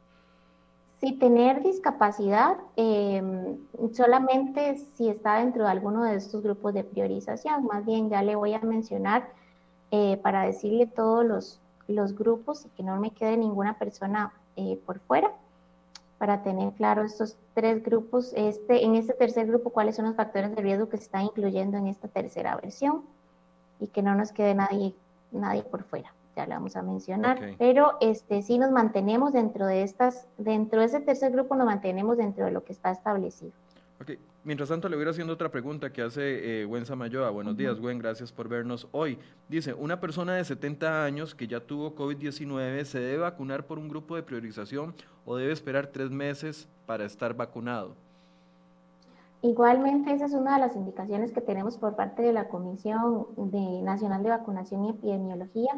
[SPEAKER 2] Si tener discapacidad em, solamente si está dentro de alguno de estos grupos de priorización, más bien ya le voy a mencionar eh, para decirle todos los, los grupos y que no me quede ninguna persona por fuera para tener claro estos tres grupos, este, en este tercer grupo, cuáles son los factores de riesgo que se están incluyendo en esta tercera versión y que no nos quede nadie, nadie por fuera. Ya lo vamos a mencionar, pero este, sí nos mantenemos dentro de estas, dentro de ese tercer grupo nos mantenemos dentro de lo que está establecido.
[SPEAKER 1] Ok, mientras tanto le voy a ir haciendo otra pregunta que hace eh, Gwen Samayoa. Buenos días, Gwen, gracias por vernos hoy. Dice, una persona de 70 años que ya tuvo COVID-19, ¿se debe vacunar por un grupo de priorización o debe esperar tres meses para estar vacunado?
[SPEAKER 2] Igualmente, esa es una de las indicaciones que tenemos por parte de la Comisión Nacional de Vacunación y Epidemiología.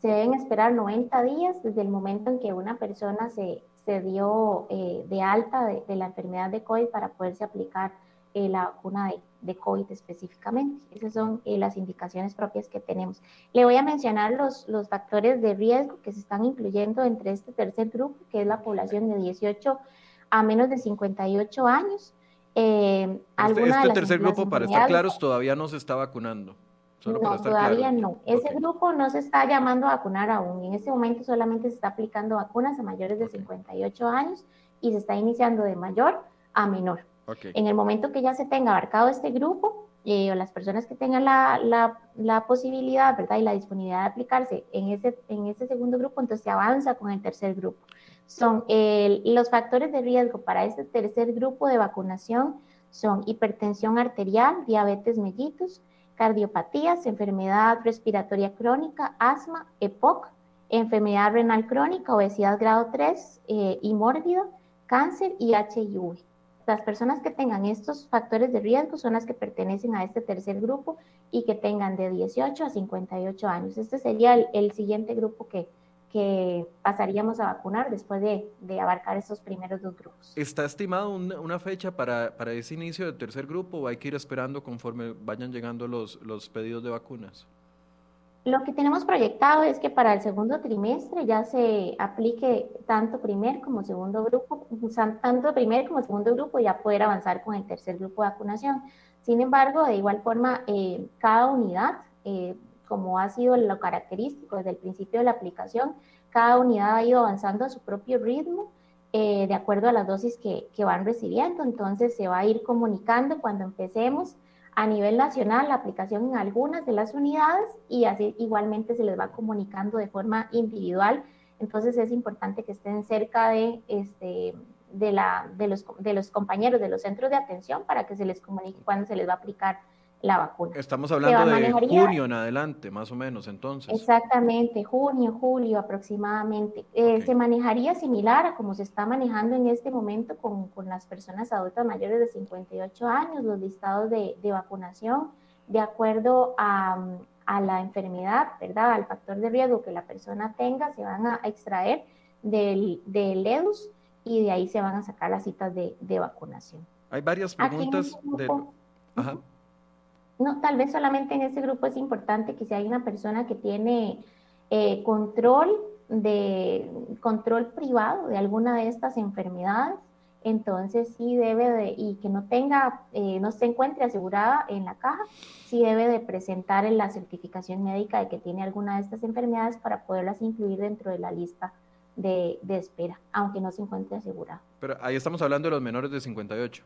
[SPEAKER 2] Se deben esperar 90 días desde el momento en que una persona se, se dio eh, de alta de, la enfermedad de COVID para poderse aplicar eh, la vacuna de, de, COVID específicamente. Esas son eh, las indicaciones propias que tenemos. Le voy a mencionar los, los factores de riesgo que se están incluyendo entre este tercer grupo, que es la población de 18 a menos de 58 años.
[SPEAKER 1] este, este tercer grupo, para estar claros, todavía no se está vacunando.
[SPEAKER 2] no, todavía no. Ese grupo no se está llamando a vacunar aún. En este momento solamente se está aplicando vacunas a mayores de 58 años y se está iniciando de mayor a menor. En el momento que ya se tenga abarcado este grupo, eh, o las personas que tengan la, la, la, posibilidad, ¿verdad? Y la disponibilidad de aplicarse en ese, en ese segundo grupo, entonces se avanza con el tercer grupo. Son los factores de riesgo para este tercer grupo de vacunación son hipertensión arterial, diabetes mellitus, cardiopatías, enfermedad respiratoria crónica, asma, EPOC, enfermedad renal crónica, obesidad grado 3 eh, y mórbido, cáncer y HIV. Las personas que tengan estos factores de riesgo son las que pertenecen a este tercer grupo y que tengan de 18 a 58 años. Este sería el siguiente grupo que, que pasaríamos a vacunar después de, abarcar esos primeros dos grupos.
[SPEAKER 1] ¿Está estimado una fecha para, para, ese inicio del tercer grupo o hay que ir esperando conforme vayan llegando los, los pedidos de vacunas?
[SPEAKER 2] Lo que tenemos proyectado es que para el segundo trimestre ya se aplique tanto primer como segundo grupo, tanto primer como segundo grupo ya poder avanzar con el tercer grupo de vacunación. Sin embargo, de igual forma, eh, cada unidad eh, como ha sido lo característico desde el principio de la aplicación, cada unidad ha ido avanzando a su propio ritmo eh, de acuerdo a las dosis que, que, van recibiendo. Entonces se va a ir comunicando cuando empecemos a nivel nacional la aplicación en algunas de las unidades y así igualmente se les va comunicando de forma individual. Entonces es importante que estén cerca de, este, de, la, de, los, de los compañeros de los centros de atención para que se les comunique cuándo se les va a aplicar la vacuna.
[SPEAKER 1] Estamos hablando de junio en adelante, más o menos, entonces.
[SPEAKER 2] Exactamente, junio, julio aproximadamente. Eh, se manejaría similar a como se está manejando en este momento con, con las personas adultas mayores de 58 años, los listados de, de vacunación, de acuerdo a, a, la enfermedad, ¿verdad? Al factor de riesgo que la persona tenga, se van a extraer del, del EDUS y de ahí se van a sacar las citas de, de vacunación.
[SPEAKER 1] Hay varias preguntas. de... Ajá.
[SPEAKER 2] No, tal vez solamente en ese grupo es importante que si hay una persona que tiene eh, control de control privado de alguna de estas enfermedades, entonces sí debe de, y que no tenga, eh, no se encuentre asegurada en la caja, sí debe de presentar la certificación médica de que tiene alguna de estas enfermedades para poderlas incluir dentro de la lista de, de espera, aunque no se encuentre asegurada.
[SPEAKER 1] Pero ahí estamos hablando de los menores de 58.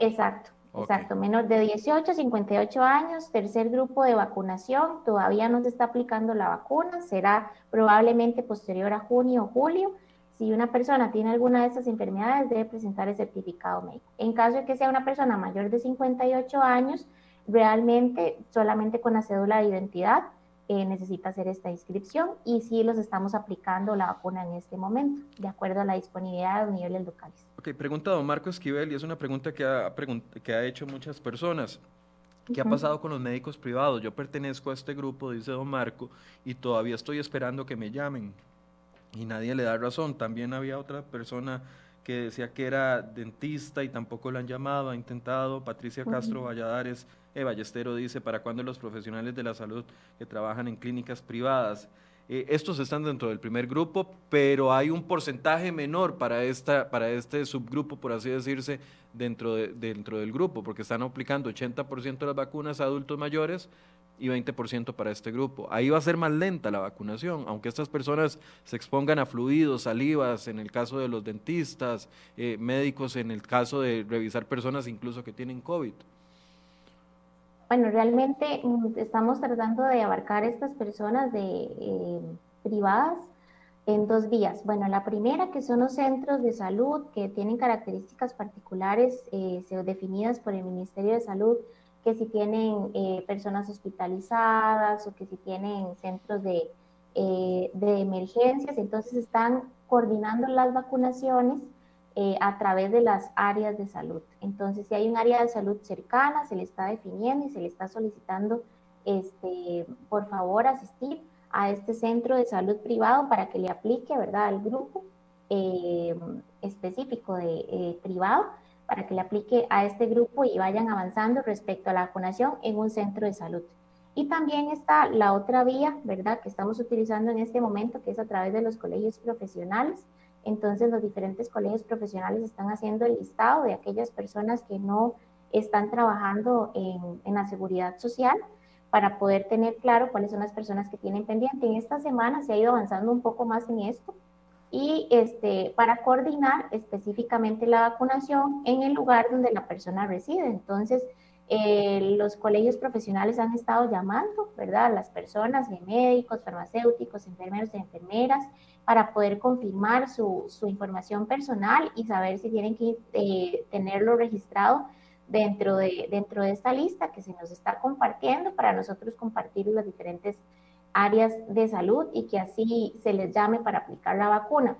[SPEAKER 2] Exacto. Exacto, menor de 18 a 58 años, tercer grupo de vacunación, todavía no se está aplicando la vacuna, será probablemente posterior a junio o julio. Si una persona tiene alguna de estas enfermedades, debe presentar el certificado médico. En caso de que sea una persona mayor de 58 años, realmente solamente con la cédula de identidad eh, necesita hacer esta inscripción y sí los estamos aplicando la vacuna en este momento, de acuerdo a la disponibilidad de los niveles locales.
[SPEAKER 1] Ok, pregunta don Marco Esquivel y es una pregunta que ha, que ha hecho muchas personas. ¿Qué ha pasado con los médicos privados? Yo pertenezco a este grupo, dice don Marco, y todavía estoy esperando que me llamen. Y nadie le da razón. También había otra persona que decía que era dentista y tampoco la han llamado, ha intentado. Patricia Castro Valladares eh, Ballestero dice, ¿para cuándo los profesionales de la salud que trabajan en clínicas privadas? Eh, estos están dentro del primer grupo, pero hay un porcentaje menor para, esta, para este subgrupo, por así decirse, dentro, de, dentro del grupo, porque están aplicando 80% de las vacunas a adultos mayores y 20% para este grupo. Ahí va a ser más lenta la vacunación, aunque estas personas se expongan a fluidos, salivas, en el caso de los dentistas, eh, médicos, en el caso de revisar personas incluso que tienen COVID.
[SPEAKER 2] Bueno, realmente mm, estamos tratando de abarcar estas personas de, eh, privadas en dos vías. Bueno, la primera, que son los centros de salud que tienen características particulares eh, definidas por el Ministerio de Salud, que si tienen eh, personas hospitalizadas o que si tienen centros de, de emergencias, entonces están coordinando las vacunaciones eh, a través de las áreas de salud. Entonces, si hay un área de salud cercana, se le está definiendo y se le está solicitando, este, por favor, asistir a este centro de salud privado para que le aplique, ¿verdad?, al grupo eh, específico de eh, privado, para que le aplique a este grupo y vayan avanzando respecto a la vacunación en un centro de salud. Y también está la otra vía, ¿verdad?, que estamos utilizando en este momento, que es a través de los colegios profesionales entonces los diferentes colegios profesionales están haciendo el listado de aquellas personas que no están trabajando en, la seguridad social para poder tener claro cuáles son las personas que tienen pendiente. En esta semana se ha ido avanzando un poco más en esto y este, para coordinar específicamente la vacunación en el lugar donde la persona reside. Entonces, eh, los colegios profesionales han estado llamando, ¿verdad?, a las personas, médicos, farmacéuticos, enfermeros y enfermeras, para poder confirmar su, su información personal y saber si tienen que eh, tenerlo registrado dentro de, dentro de esta lista que se nos está compartiendo para nosotros compartir las diferentes áreas de salud y que así se les llame para aplicar la vacuna.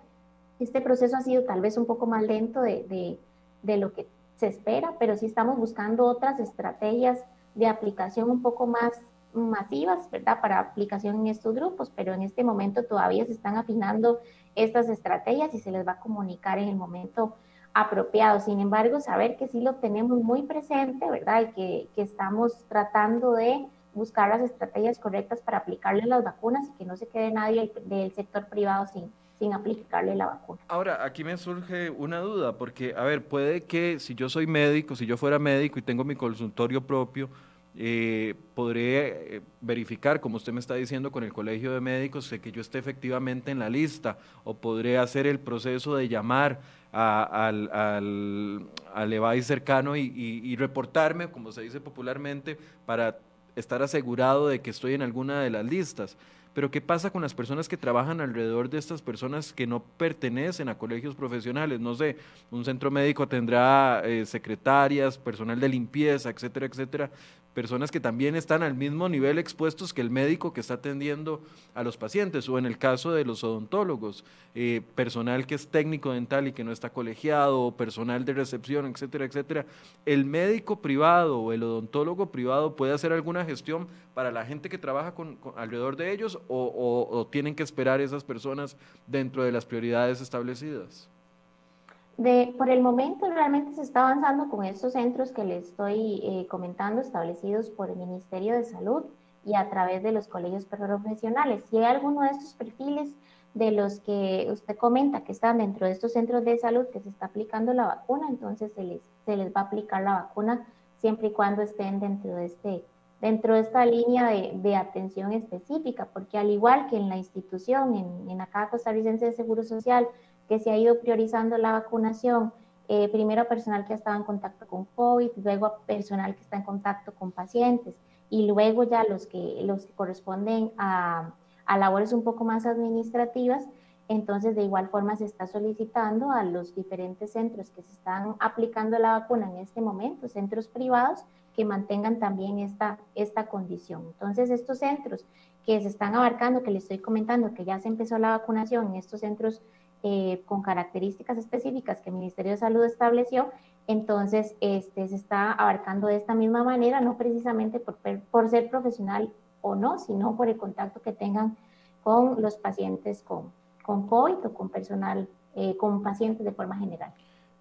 [SPEAKER 2] Este proceso ha sido tal vez un poco más lento de, de, de lo que se espera, pero sí estamos buscando otras estrategias de aplicación un poco más masivas, ¿verdad? Para aplicación en estos grupos, pero en este momento todavía se están afinando estas estrategias y se les va a comunicar en el momento apropiado. Sin embargo, saber que sí lo tenemos muy presente, ¿verdad? Y que, que estamos tratando de buscar las estrategias correctas para aplicarle las vacunas y que no se quede nadie del sector privado sin, sin aplicarle la vacuna.
[SPEAKER 1] Ahora, aquí me surge una duda, porque, a ver, puede que si yo soy médico, si yo fuera médico y tengo mi consultorio propio, eh, podré eh, verificar, como usted me está diciendo, con el Colegio de Médicos, que yo esté efectivamente en la lista, o podré hacer el proceso de llamar al, al, al EVAI cercano y, reportarme, como se dice popularmente, para estar asegurado de que estoy en alguna de las listas. Pero ¿qué pasa con las personas que trabajan alrededor de estas personas que no pertenecen a colegios profesionales? No sé, un centro médico tendrá eh, secretarias, personal de limpieza, etcétera, etcétera, personas que también están al mismo nivel expuestos que el médico que está atendiendo a los pacientes, o en el caso de los odontólogos, eh, personal que es técnico dental y que no está colegiado, personal de recepción, etcétera, etcétera. ¿El médico privado o el odontólogo privado puede hacer alguna gestión para la gente que trabaja con, alrededor de ellos o, o tienen que esperar esas personas dentro de las prioridades establecidas?
[SPEAKER 2] por el momento realmente se está avanzando con estos centros que les estoy eh, comentando, establecidos por el Ministerio de Salud y a través de los colegios profesionales. Si hay alguno de estos perfiles de los que usted comenta que están dentro de estos centros de salud que se está aplicando la vacuna, entonces se les, se les va a aplicar la vacuna siempre y cuando estén dentro de, este, dentro de esta línea de, de atención específica, porque al igual que en la institución, en, en Caja Costarricense de Seguro Social, que se ha ido priorizando la vacunación, eh, primero personal que ha estado en contacto con COVID, luego personal que está en contacto con pacientes y luego ya los que, los que corresponden a, a labores un poco más administrativas, entonces de igual forma se está solicitando a los diferentes centros que se están aplicando la vacuna en este momento, centros privados, que mantengan también esta, esta condición. Entonces estos centros que se están abarcando, que les estoy comentando que ya se empezó la vacunación en estos centros eh, con características específicas que el Ministerio de Salud estableció, entonces este, se está abarcando de esta misma manera, no precisamente por, por ser profesional o no, sino por el contacto que tengan con los pacientes con, con COVID o con personal, eh, con pacientes de forma general.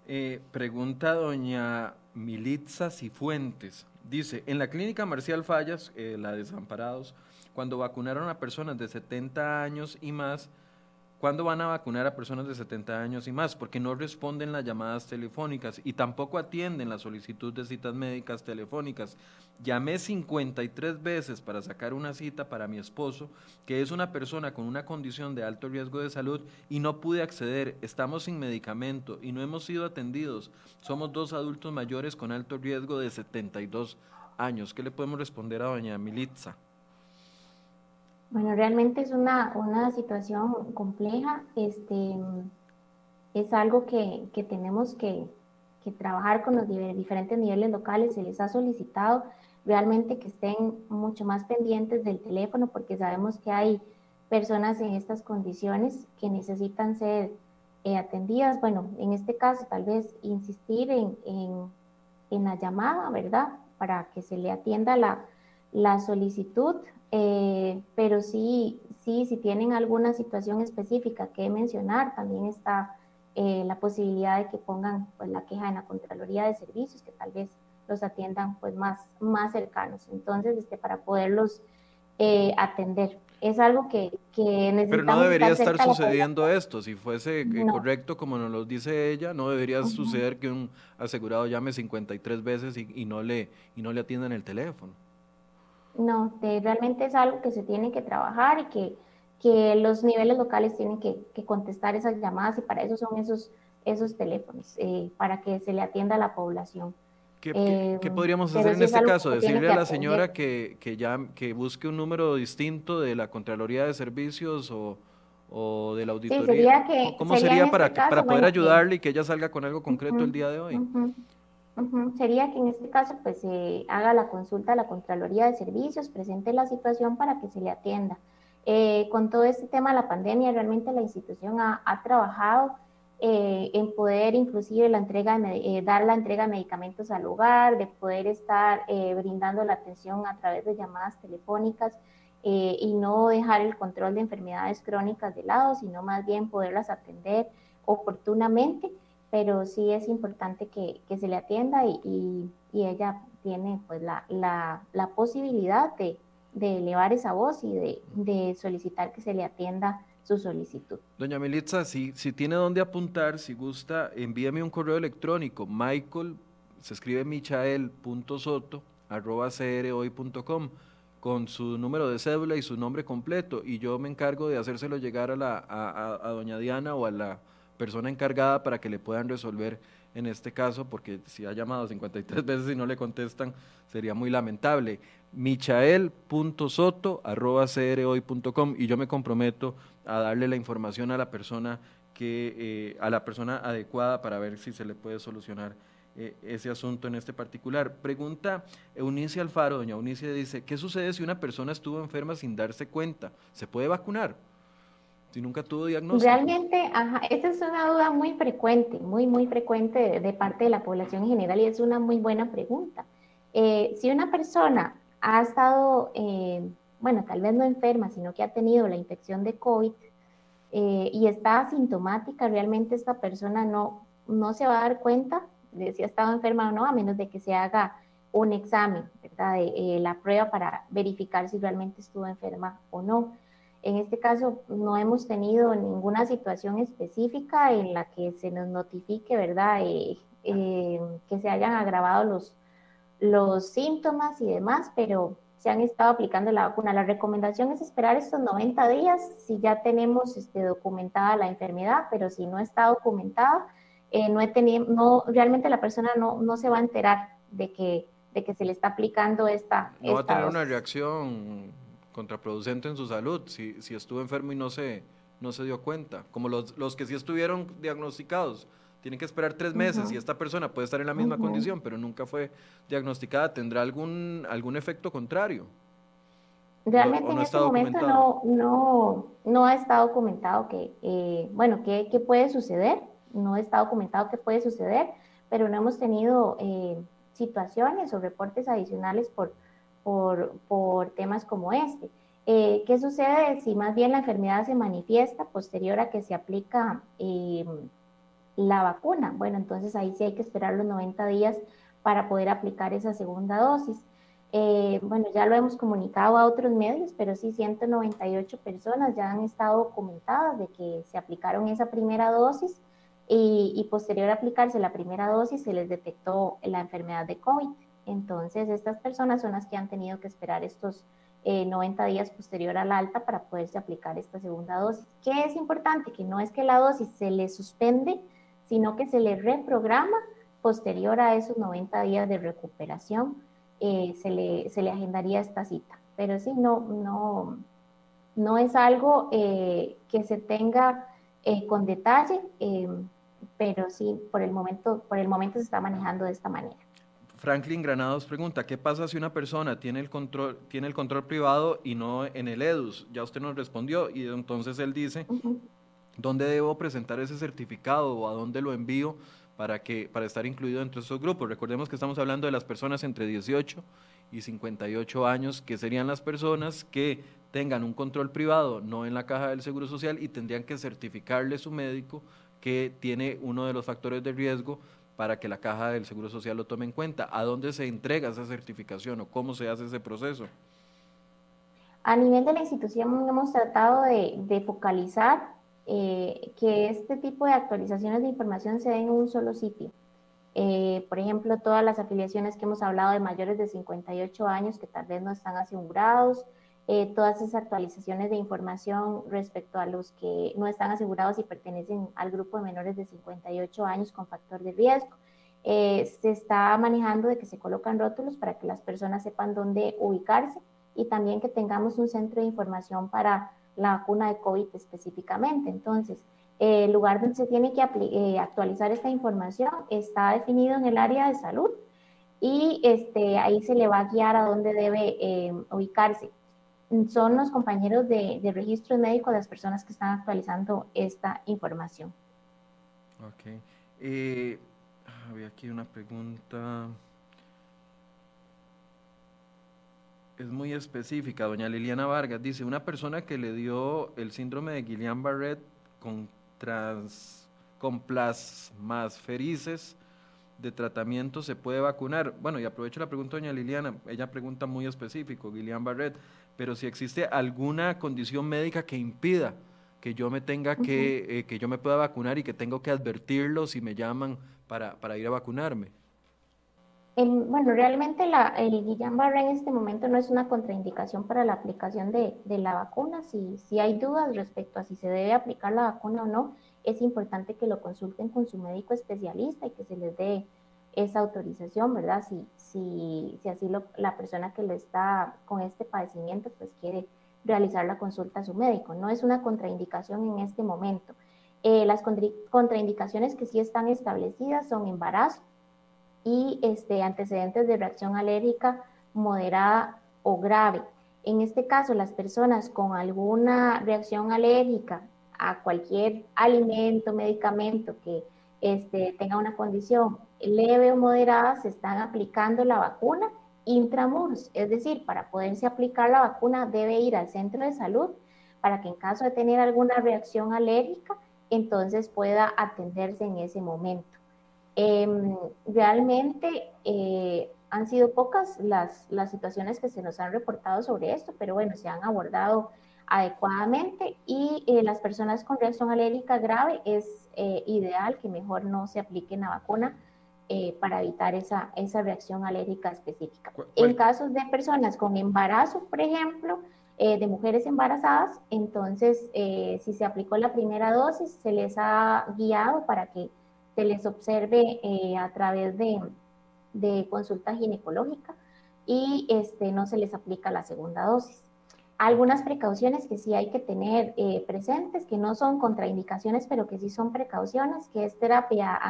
[SPEAKER 1] Eh, pregunta doña Militza Cifuentes. Dice, en la clínica Marcial Fallas, la de Desamparados, cuando vacunaron a personas de 70 años y más, ¿Cuándo van a vacunar a personas de 70 años y más? Porque no responden las llamadas telefónicas y tampoco atienden la solicitud de citas médicas telefónicas. Llamé 53 veces para sacar una cita para mi esposo, que es una persona con una condición de alto riesgo de salud, y no pude acceder. Estamos sin medicamento y no hemos sido atendidos. Somos dos adultos mayores con alto riesgo de 72 años. ¿Qué le podemos responder a doña Militza?
[SPEAKER 2] Bueno, realmente es una, una situación compleja. Este, es algo que, que tenemos que, que, trabajar con los diferentes niveles locales. Se les ha solicitado realmente que estén mucho más pendientes del teléfono porque sabemos que hay personas en estas condiciones que necesitan ser eh, atendidas. Bueno, en este caso tal vez insistir en, en, en, la llamada, ¿verdad? Para que se le atienda la, la solicitud eh, pero sí, sí, si tienen alguna situación específica que mencionar, también está eh, la posibilidad de que pongan pues, la queja en la Contraloría de Servicios, que tal vez los atiendan pues, más, más cercanos. Entonces, este, para poderlos eh, atender. Es algo que, que necesitamos.
[SPEAKER 1] Pero no debería estar sucediendo esto. Si fuese correcto, como nos lo dice ella, no debería suceder que un asegurado llame 53 veces y, y, no le, y no le atiendan el teléfono.
[SPEAKER 2] No, realmente es algo que se tiene que trabajar y que, que los niveles locales tienen que, contestar esas llamadas y para eso son esos, esos teléfonos, eh, para que se le atienda a la población.
[SPEAKER 1] ¿Qué, eh, podríamos hacer en este caso? Decirle a la señora que, que, ya, que busque un número distinto de la Contraloría de Servicios o, o de la auditoría. ¿Cómo sería, para, este para poder ayudarle y que ella salga con algo concreto el día de hoy?
[SPEAKER 2] Sería que en este caso pues se haga la consulta a la Contraloría de Servicios, presente la situación para que se le atienda. Eh, con todo este tema de la pandemia, realmente la institución ha, trabajado eh, en poder inclusive la entrega, eh, dar la entrega de medicamentos al hogar, de poder estar brindando la atención a través de llamadas telefónicas y no dejar el control de enfermedades crónicas de lado, sino más bien poderlas atender oportunamente, pero sí es importante que, que se le atienda y, y, ella tiene pues la, la, la posibilidad de, de, elevar esa voz y de, de solicitar que se le atienda su solicitud.
[SPEAKER 1] Doña Melitza, si, si tiene dónde apuntar, si gusta, envíame un correo electrónico, michael, se escribe michael.soto, arroba crhoy.com, con su número de cédula y su nombre completo, y yo me encargo de hacérselo llegar a, la, a, doña Diana o a la persona encargada para que le puedan resolver en este caso, porque si ha llamado 53 veces y no le contestan, sería muy lamentable. michael.soto.crhoy.com y yo me comprometo a darle la información a la persona que eh, a la persona adecuada para ver si se le puede solucionar eh, ese asunto en este particular. Pregunta Eunice Alfaro, doña Eunice dice, ¿qué sucede si una persona estuvo enferma sin darse cuenta? ¿Se puede vacunar? Si nunca tuvo diagnóstico.
[SPEAKER 2] Realmente, ajá, esa es una duda muy frecuente, muy, muy frecuente de, parte de la población en general y es una muy buena pregunta. Eh, si una persona ha estado bueno, tal vez no enferma, sino que ha tenido la infección de COVID eh, y está asintomática, realmente esta persona no, no se va a dar cuenta de si ha estado enferma o no, a menos de que se haga un examen, ¿verdad? De, eh, la prueba para verificar si realmente estuvo enferma o no. En este caso, no hemos tenido ninguna situación específica en la que se nos notifique, ¿verdad? Eh, que se hayan agravado los, los síntomas y demás, pero se han estado aplicando la vacuna. La recomendación es esperar estos 90 días si ya tenemos este, documentada la enfermedad, pero si no está documentada, eh, no he tenido, no, realmente la persona no, no se va a enterar de que, de que se le está aplicando esta.
[SPEAKER 1] No va a tener una reacción contraproducente en su salud si, si estuvo enfermo y no se, no se dio cuenta, como los, los que sí estuvieron diagnosticados tienen que esperar tres meses y esta persona puede estar en la misma condición, pero nunca fue diagnosticada, ¿tendrá algún, algún efecto contrario?
[SPEAKER 2] Realmente en este momento no, no, no ha estado documentado que, eh, bueno, qué, puede suceder, no está documentado qué puede suceder, pero no hemos tenido eh, situaciones o reportes adicionales por, por, por temas como este. Eh, ¿Qué sucede si más bien la enfermedad se manifiesta posterior a que se aplica la vacuna. Bueno, entonces ahí sí hay que esperar los 90 días para poder aplicar esa segunda dosis. Eh, bueno, ya lo hemos comunicado a otros medios, pero sí 198 personas ya han estado documentadas de que se aplicaron esa primera dosis y, posterior a aplicarse la primera dosis se les detectó la enfermedad de COVID. Entonces, estas personas son las que han tenido que esperar estos 90 eh, días posterior al alta para poderse aplicar esta segunda dosis. ¿Qué es importante? Que no es que la dosis se le suspende, sino que se le reprograma posterior a esos 90 días de recuperación, eh, se, le, se, le, agendaría esta cita. Pero sí, no, no, no es algo eh, que se tenga con detalle, pero sí, por el, momento, por el momento se está manejando de esta manera.
[SPEAKER 1] Franklin Granados pregunta, ¿qué pasa si una persona tiene el control, tiene el control privado y no en el EDUS? Ya usted nos respondió y entonces él dice, ¿Dónde debo presentar ese certificado o a dónde lo envío para, que, para estar incluido entre esos grupos? Recordemos que estamos hablando de las personas entre 18 y 58 años, que serían las personas que tengan un control privado, no en la caja del Seguro Social, y tendrían que certificarle su médico que tiene uno de los factores de riesgo para que la caja del Seguro Social lo tome en cuenta. ¿A dónde se entrega esa certificación o cómo se hace ese proceso?
[SPEAKER 2] A nivel de la institución hemos tratado de, focalizar eh, que este tipo de actualizaciones de información se den en un solo sitio. Eh, por ejemplo, todas las afiliaciones que hemos hablado de mayores de 58 años que tal vez no están asegurados, eh, todas esas actualizaciones de información respecto a los que no están asegurados y pertenecen al grupo de menores de 58 años con factor de riesgo. Eh, se está manejando de que se colocan rótulos para que las personas sepan dónde ubicarse y también que tengamos un centro de información para la vacuna de COVID específicamente. Entonces, el lugar donde se tiene que eh, actualizar esta información está definido en el área de salud y este, ahí se le va a guiar a dónde debe ubicarse son los compañeros de, de registro médico las personas que están actualizando esta información.
[SPEAKER 1] Ok. Eh, había aquí una pregunta. Es muy específica. Doña Liliana Vargas dice, una persona que le dio el síndrome de Guillain-Barré con, trans, con de tratamiento se puede vacunar? Bueno, y aprovecho la pregunta, doña Liliana, ella pregunta muy específico, Guillain-Barré, pero si existe alguna condición médica que impida que yo me tenga que, eh, que yo me pueda vacunar y que tengo que advertirlo si me llaman para, para ir a vacunarme.
[SPEAKER 2] bueno, realmente la, el Guillain-Barré en este momento no es una contraindicación para la aplicación de, de, la vacuna. Si, si hay dudas respecto a si se debe aplicar la vacuna o no, es importante que lo consulten con su médico especialista y que se les dé esa autorización, ¿verdad? Si, si, si así lo, la persona que lo está con este padecimiento, pues quiere realizar la consulta a su médico. No es una contraindicación en este momento. Eh, las contraindicaciones que sí están establecidas son embarazo y este, antecedentes de reacción alérgica moderada o grave. En este caso, las personas con alguna reacción alérgica a cualquier alimento, medicamento que este, tenga una condición leve o moderada, se están aplicando la vacuna intramuros, es decir, para poderse aplicar la vacuna debe ir al centro de salud para que en caso de tener alguna reacción alérgica, entonces pueda atenderse en ese momento. Em, realmente eh, han sido pocas las, las situaciones que se nos han reportado sobre esto, pero bueno, se han abordado adecuadamente y eh, las personas con reacción alérgica grave es eh, ideal que mejor no se apliquen la vacuna eh, para evitar esa, esa reacción alérgica específica. En casos de personas con embarazo, por ejemplo, de mujeres embarazadas, entonces si se aplicó la primera dosis, se les ha guiado para que se les observe a través de, de consulta ginecológica y este, no se les aplica la segunda dosis algunas precauciones que sí hay que tener eh, presentes, que no son contraindicaciones, pero que sí son precauciones, que es terapia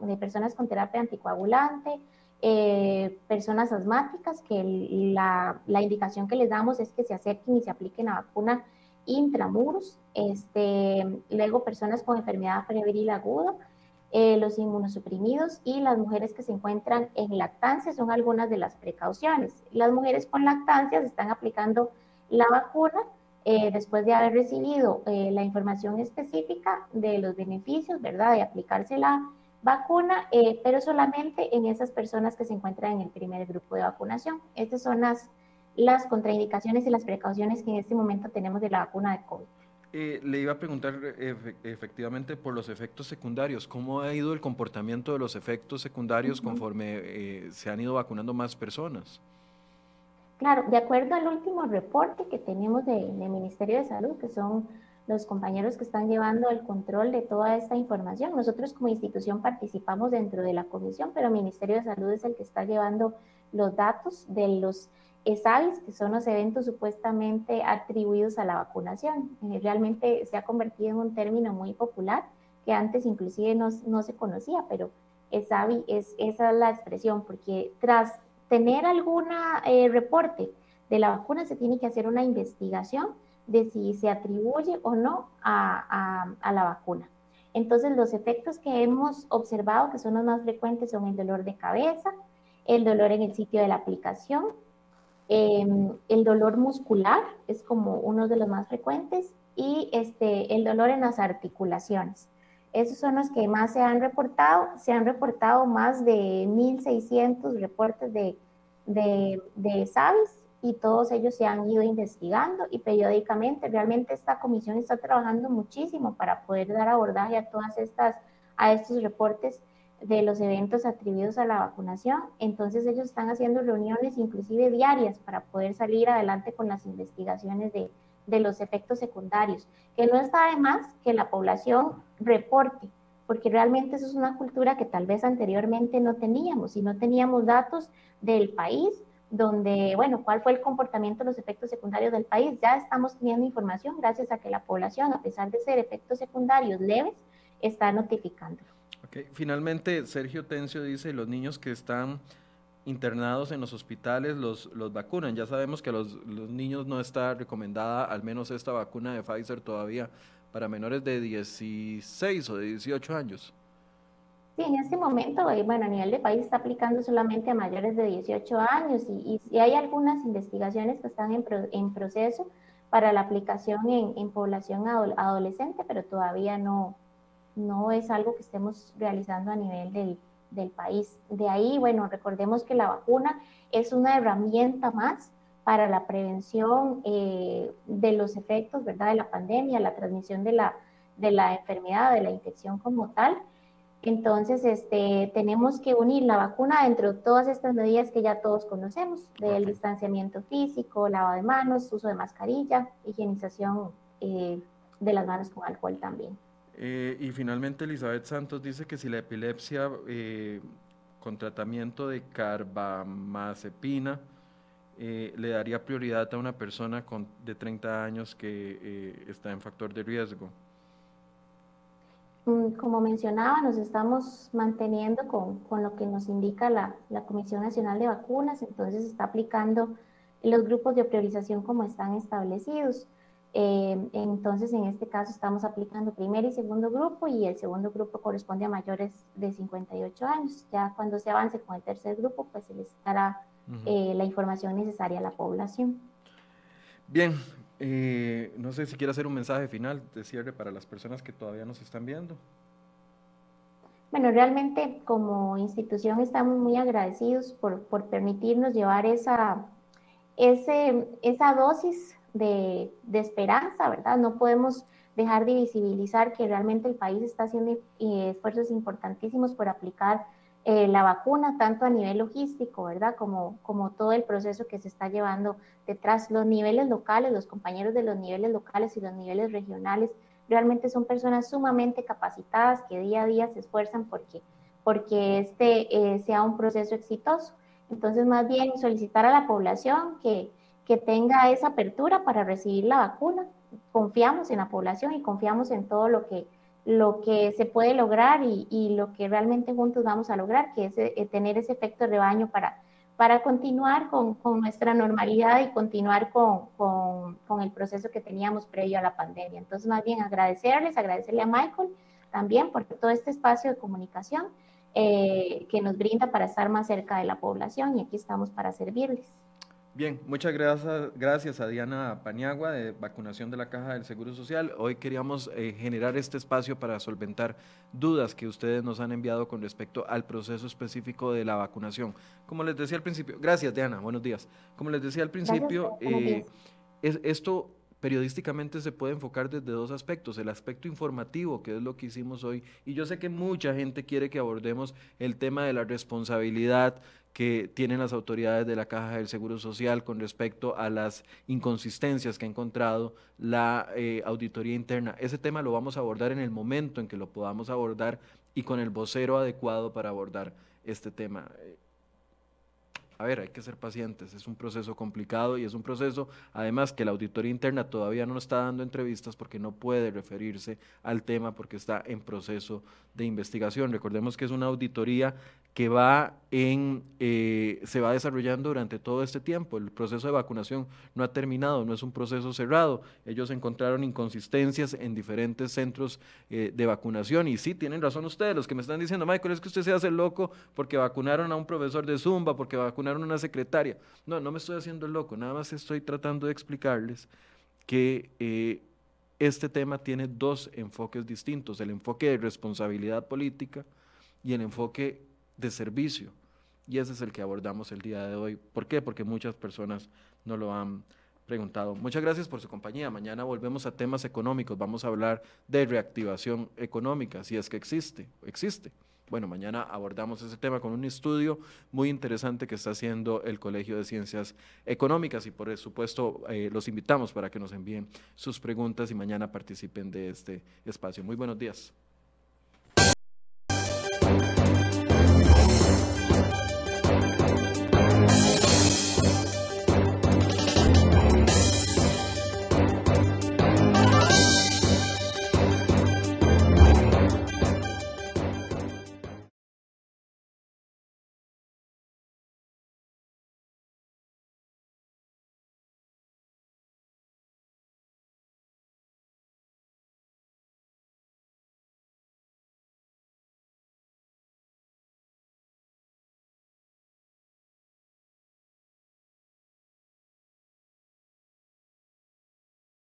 [SPEAKER 2] de personas con terapia anticoagulante, eh, personas asmáticas, que la, la, indicación que les damos es que se acerquen y se apliquen la vacuna intramuros, este, luego personas con enfermedad febril aguda, eh, los inmunosuprimidos y las mujeres que se encuentran en lactancia son algunas de las precauciones. Las mujeres con lactancia se están aplicando la vacuna eh, después de haber recibido eh, la información específica de los beneficios, ¿verdad? De aplicarse la vacuna, eh, pero solamente en esas personas que se encuentran en el primer grupo de vacunación. Estas son las, las contraindicaciones y las precauciones que en este momento tenemos de la vacuna de COVID.
[SPEAKER 1] le iba a preguntar efectivamente por los efectos secundarios. ¿Cómo ha ido el comportamiento de los efectos secundarios conforme se han ido vacunando más personas?
[SPEAKER 2] Claro, de acuerdo al último reporte que tenemos del Ministerio de Salud, que son los compañeros que están llevando el control de toda esta información. Nosotros como institución participamos dentro de la comisión, pero el Ministerio de Salud es el que está llevando los datos de los ESAVIS, que son los eventos supuestamente atribuidos a la vacunación. Eh, realmente se ha convertido en un término muy popular que antes inclusive no, no se conocía, pero ESAVI es esa es la expresión, porque tras tener algún eh, reporte de la vacuna, se tiene que hacer una investigación de si se atribuye o no a, la vacuna. Entonces, los efectos que hemos observado, que son los más frecuentes, son el dolor de cabeza, el dolor en el sitio de la aplicación, em, el dolor muscular es como uno de los más frecuentes y este, el dolor en las articulaciones. Esos son los que más se han reportado. Se han reportado más de 1.600 reportes de, de, de SAVIS y todos ellos se han ido investigando y periódicamente. Realmente esta comisión está trabajando muchísimo para poder dar abordaje a todas estas, a estos reportes de los eventos atribuidos a la vacunación. Entonces ellos están haciendo reuniones inclusive diarias para poder salir adelante con las investigaciones de, de los efectos secundarios, que no está de más que la población reporte, porque realmente eso es una cultura que tal vez anteriormente no teníamos y no teníamos datos del país donde, bueno, cuál fue el comportamiento de los efectos secundarios del país. Ya estamos teniendo información gracias a que la población, a pesar de ser efectos secundarios leves, está notificándolo.
[SPEAKER 1] Okay. Finalmente, Sergio Tencio dice, los niños que están internados en los hospitales los, los vacunan. Ya sabemos que los, los, niños no está recomendada al menos esta vacuna de Pfizer todavía para menores de 16 o de 18 años.
[SPEAKER 2] Sí, en este momento, eh, bueno, a nivel de país está aplicando solamente a mayores de 18 años y, y, hay algunas investigaciones que están en, pro, en proceso para la aplicación en, en población adolescente, pero todavía no, no es algo que estemos realizando a nivel del, del país. De ahí, bueno, recordemos que la vacuna es una herramienta más para la prevención eh, de los efectos, ¿verdad?, de la pandemia, la transmisión de la, de la enfermedad, de la infección como tal. Entonces, este, tenemos que unir la vacuna dentro de todas estas medidas que ya todos conocemos, del distanciamiento físico, lavado de manos, uso de mascarilla, higienización eh, de las manos con alcohol también.
[SPEAKER 1] Eh, y finalmente Elizabeth Santos dice que si la epilepsia eh, con tratamiento de carbamazepina eh, le daría prioridad a una persona con, de 30 años que eh, está en factor de riesgo.
[SPEAKER 2] Mm, como mencionaba, nos estamos manteniendo con, con lo que nos indica la, la Comisión Nacional de Vacunas, entonces está aplicando los grupos de priorización como están establecidos. Eh, entonces, en este caso estamos aplicando primer y segundo grupo y el segundo grupo corresponde a mayores de 58 años. Ya cuando se avance con el tercer grupo, pues se les dará eh, la información necesaria a la población.
[SPEAKER 1] Bien, eh, no sé si quiere hacer un mensaje final de cierre para las personas que todavía nos están viendo.
[SPEAKER 2] Bueno, realmente como institución estamos muy agradecidos por, por permitirnos llevar esa, ese, esa dosis de, esperanza, ¿verdad? No podemos dejar de visibilizar que realmente el país está haciendo eh, esfuerzos importantísimos por aplicar eh, la vacuna, tanto a nivel logístico, ¿verdad? Como, como todo el proceso que se está llevando detrás. Los niveles locales, los compañeros de los niveles locales y los niveles regionales, realmente son personas sumamente capacitadas que día a día se esfuerzan porque, porque este eh, sea un proceso exitoso. Entonces, más bien solicitar a la población que, que tenga esa apertura para recibir la vacuna. Confiamos en la población y confiamos en todo lo que, lo que se puede lograr y, y lo que realmente juntos vamos a lograr, que es eh, tener ese efecto de rebaño para, para continuar con, con, nuestra normalidad y continuar con, con, el proceso que teníamos previo a la pandemia. Entonces, más bien agradecerles, agradecerle a Michael también por todo este espacio de comunicación eh, que nos brinda para estar más cerca de la población y aquí estamos para servirles.
[SPEAKER 1] Bien, muchas gracias, gracias a Diana Paniagua de Vacunación de la Caja del Seguro Social. Hoy queríamos eh, generar este espacio para solventar dudas que ustedes nos han enviado con respecto al proceso específico de la vacunación. Como les decía al principio, gracias Diana, buenos días. Como les decía al principio, eh, es, esto periodísticamente se puede enfocar desde dos aspectos, el aspecto informativo, que es lo que hicimos hoy, y yo sé que mucha gente quiere que abordemos el tema de la responsabilidad que tienen las autoridades de la Caja del Seguro Social con respecto a las inconsistencias que ha encontrado la eh, auditoría interna. Ese tema lo vamos a abordar en el momento en que lo podamos abordar y con el vocero adecuado para abordar este tema a ver, hay que ser pacientes, es un proceso complicado y es un proceso, además que la auditoría interna todavía no está dando entrevistas porque no puede referirse al tema porque está en proceso de investigación. Recordemos que es una auditoría que va en, eh, se va desarrollando durante todo este tiempo. El proceso de vacunación no ha terminado, no es un proceso cerrado. Ellos encontraron inconsistencias en diferentes centros eh, de vacunación y sí, tienen razón ustedes, los que me están diciendo, Michael, es que usted se hace loco porque vacunaron a un profesor de Zumba, porque vacunaron una secretaria. No, no me estoy haciendo loco, nada más estoy tratando de explicarles que eh, este tema tiene dos enfoques distintos, el enfoque de responsabilidad política y el enfoque de servicio. Y ese es el que abordamos el día de hoy. ¿Por qué? Porque muchas personas no lo han preguntado. Muchas gracias por su compañía. Mañana volvemos a temas económicos. Vamos a hablar de reactivación económica, si es que existe. Existe. Bueno, mañana abordamos ese tema con un estudio muy interesante que está haciendo el Colegio de Ciencias Económicas y por supuesto eh, los invitamos para que nos envíen sus preguntas y mañana participen de este espacio. Muy buenos días.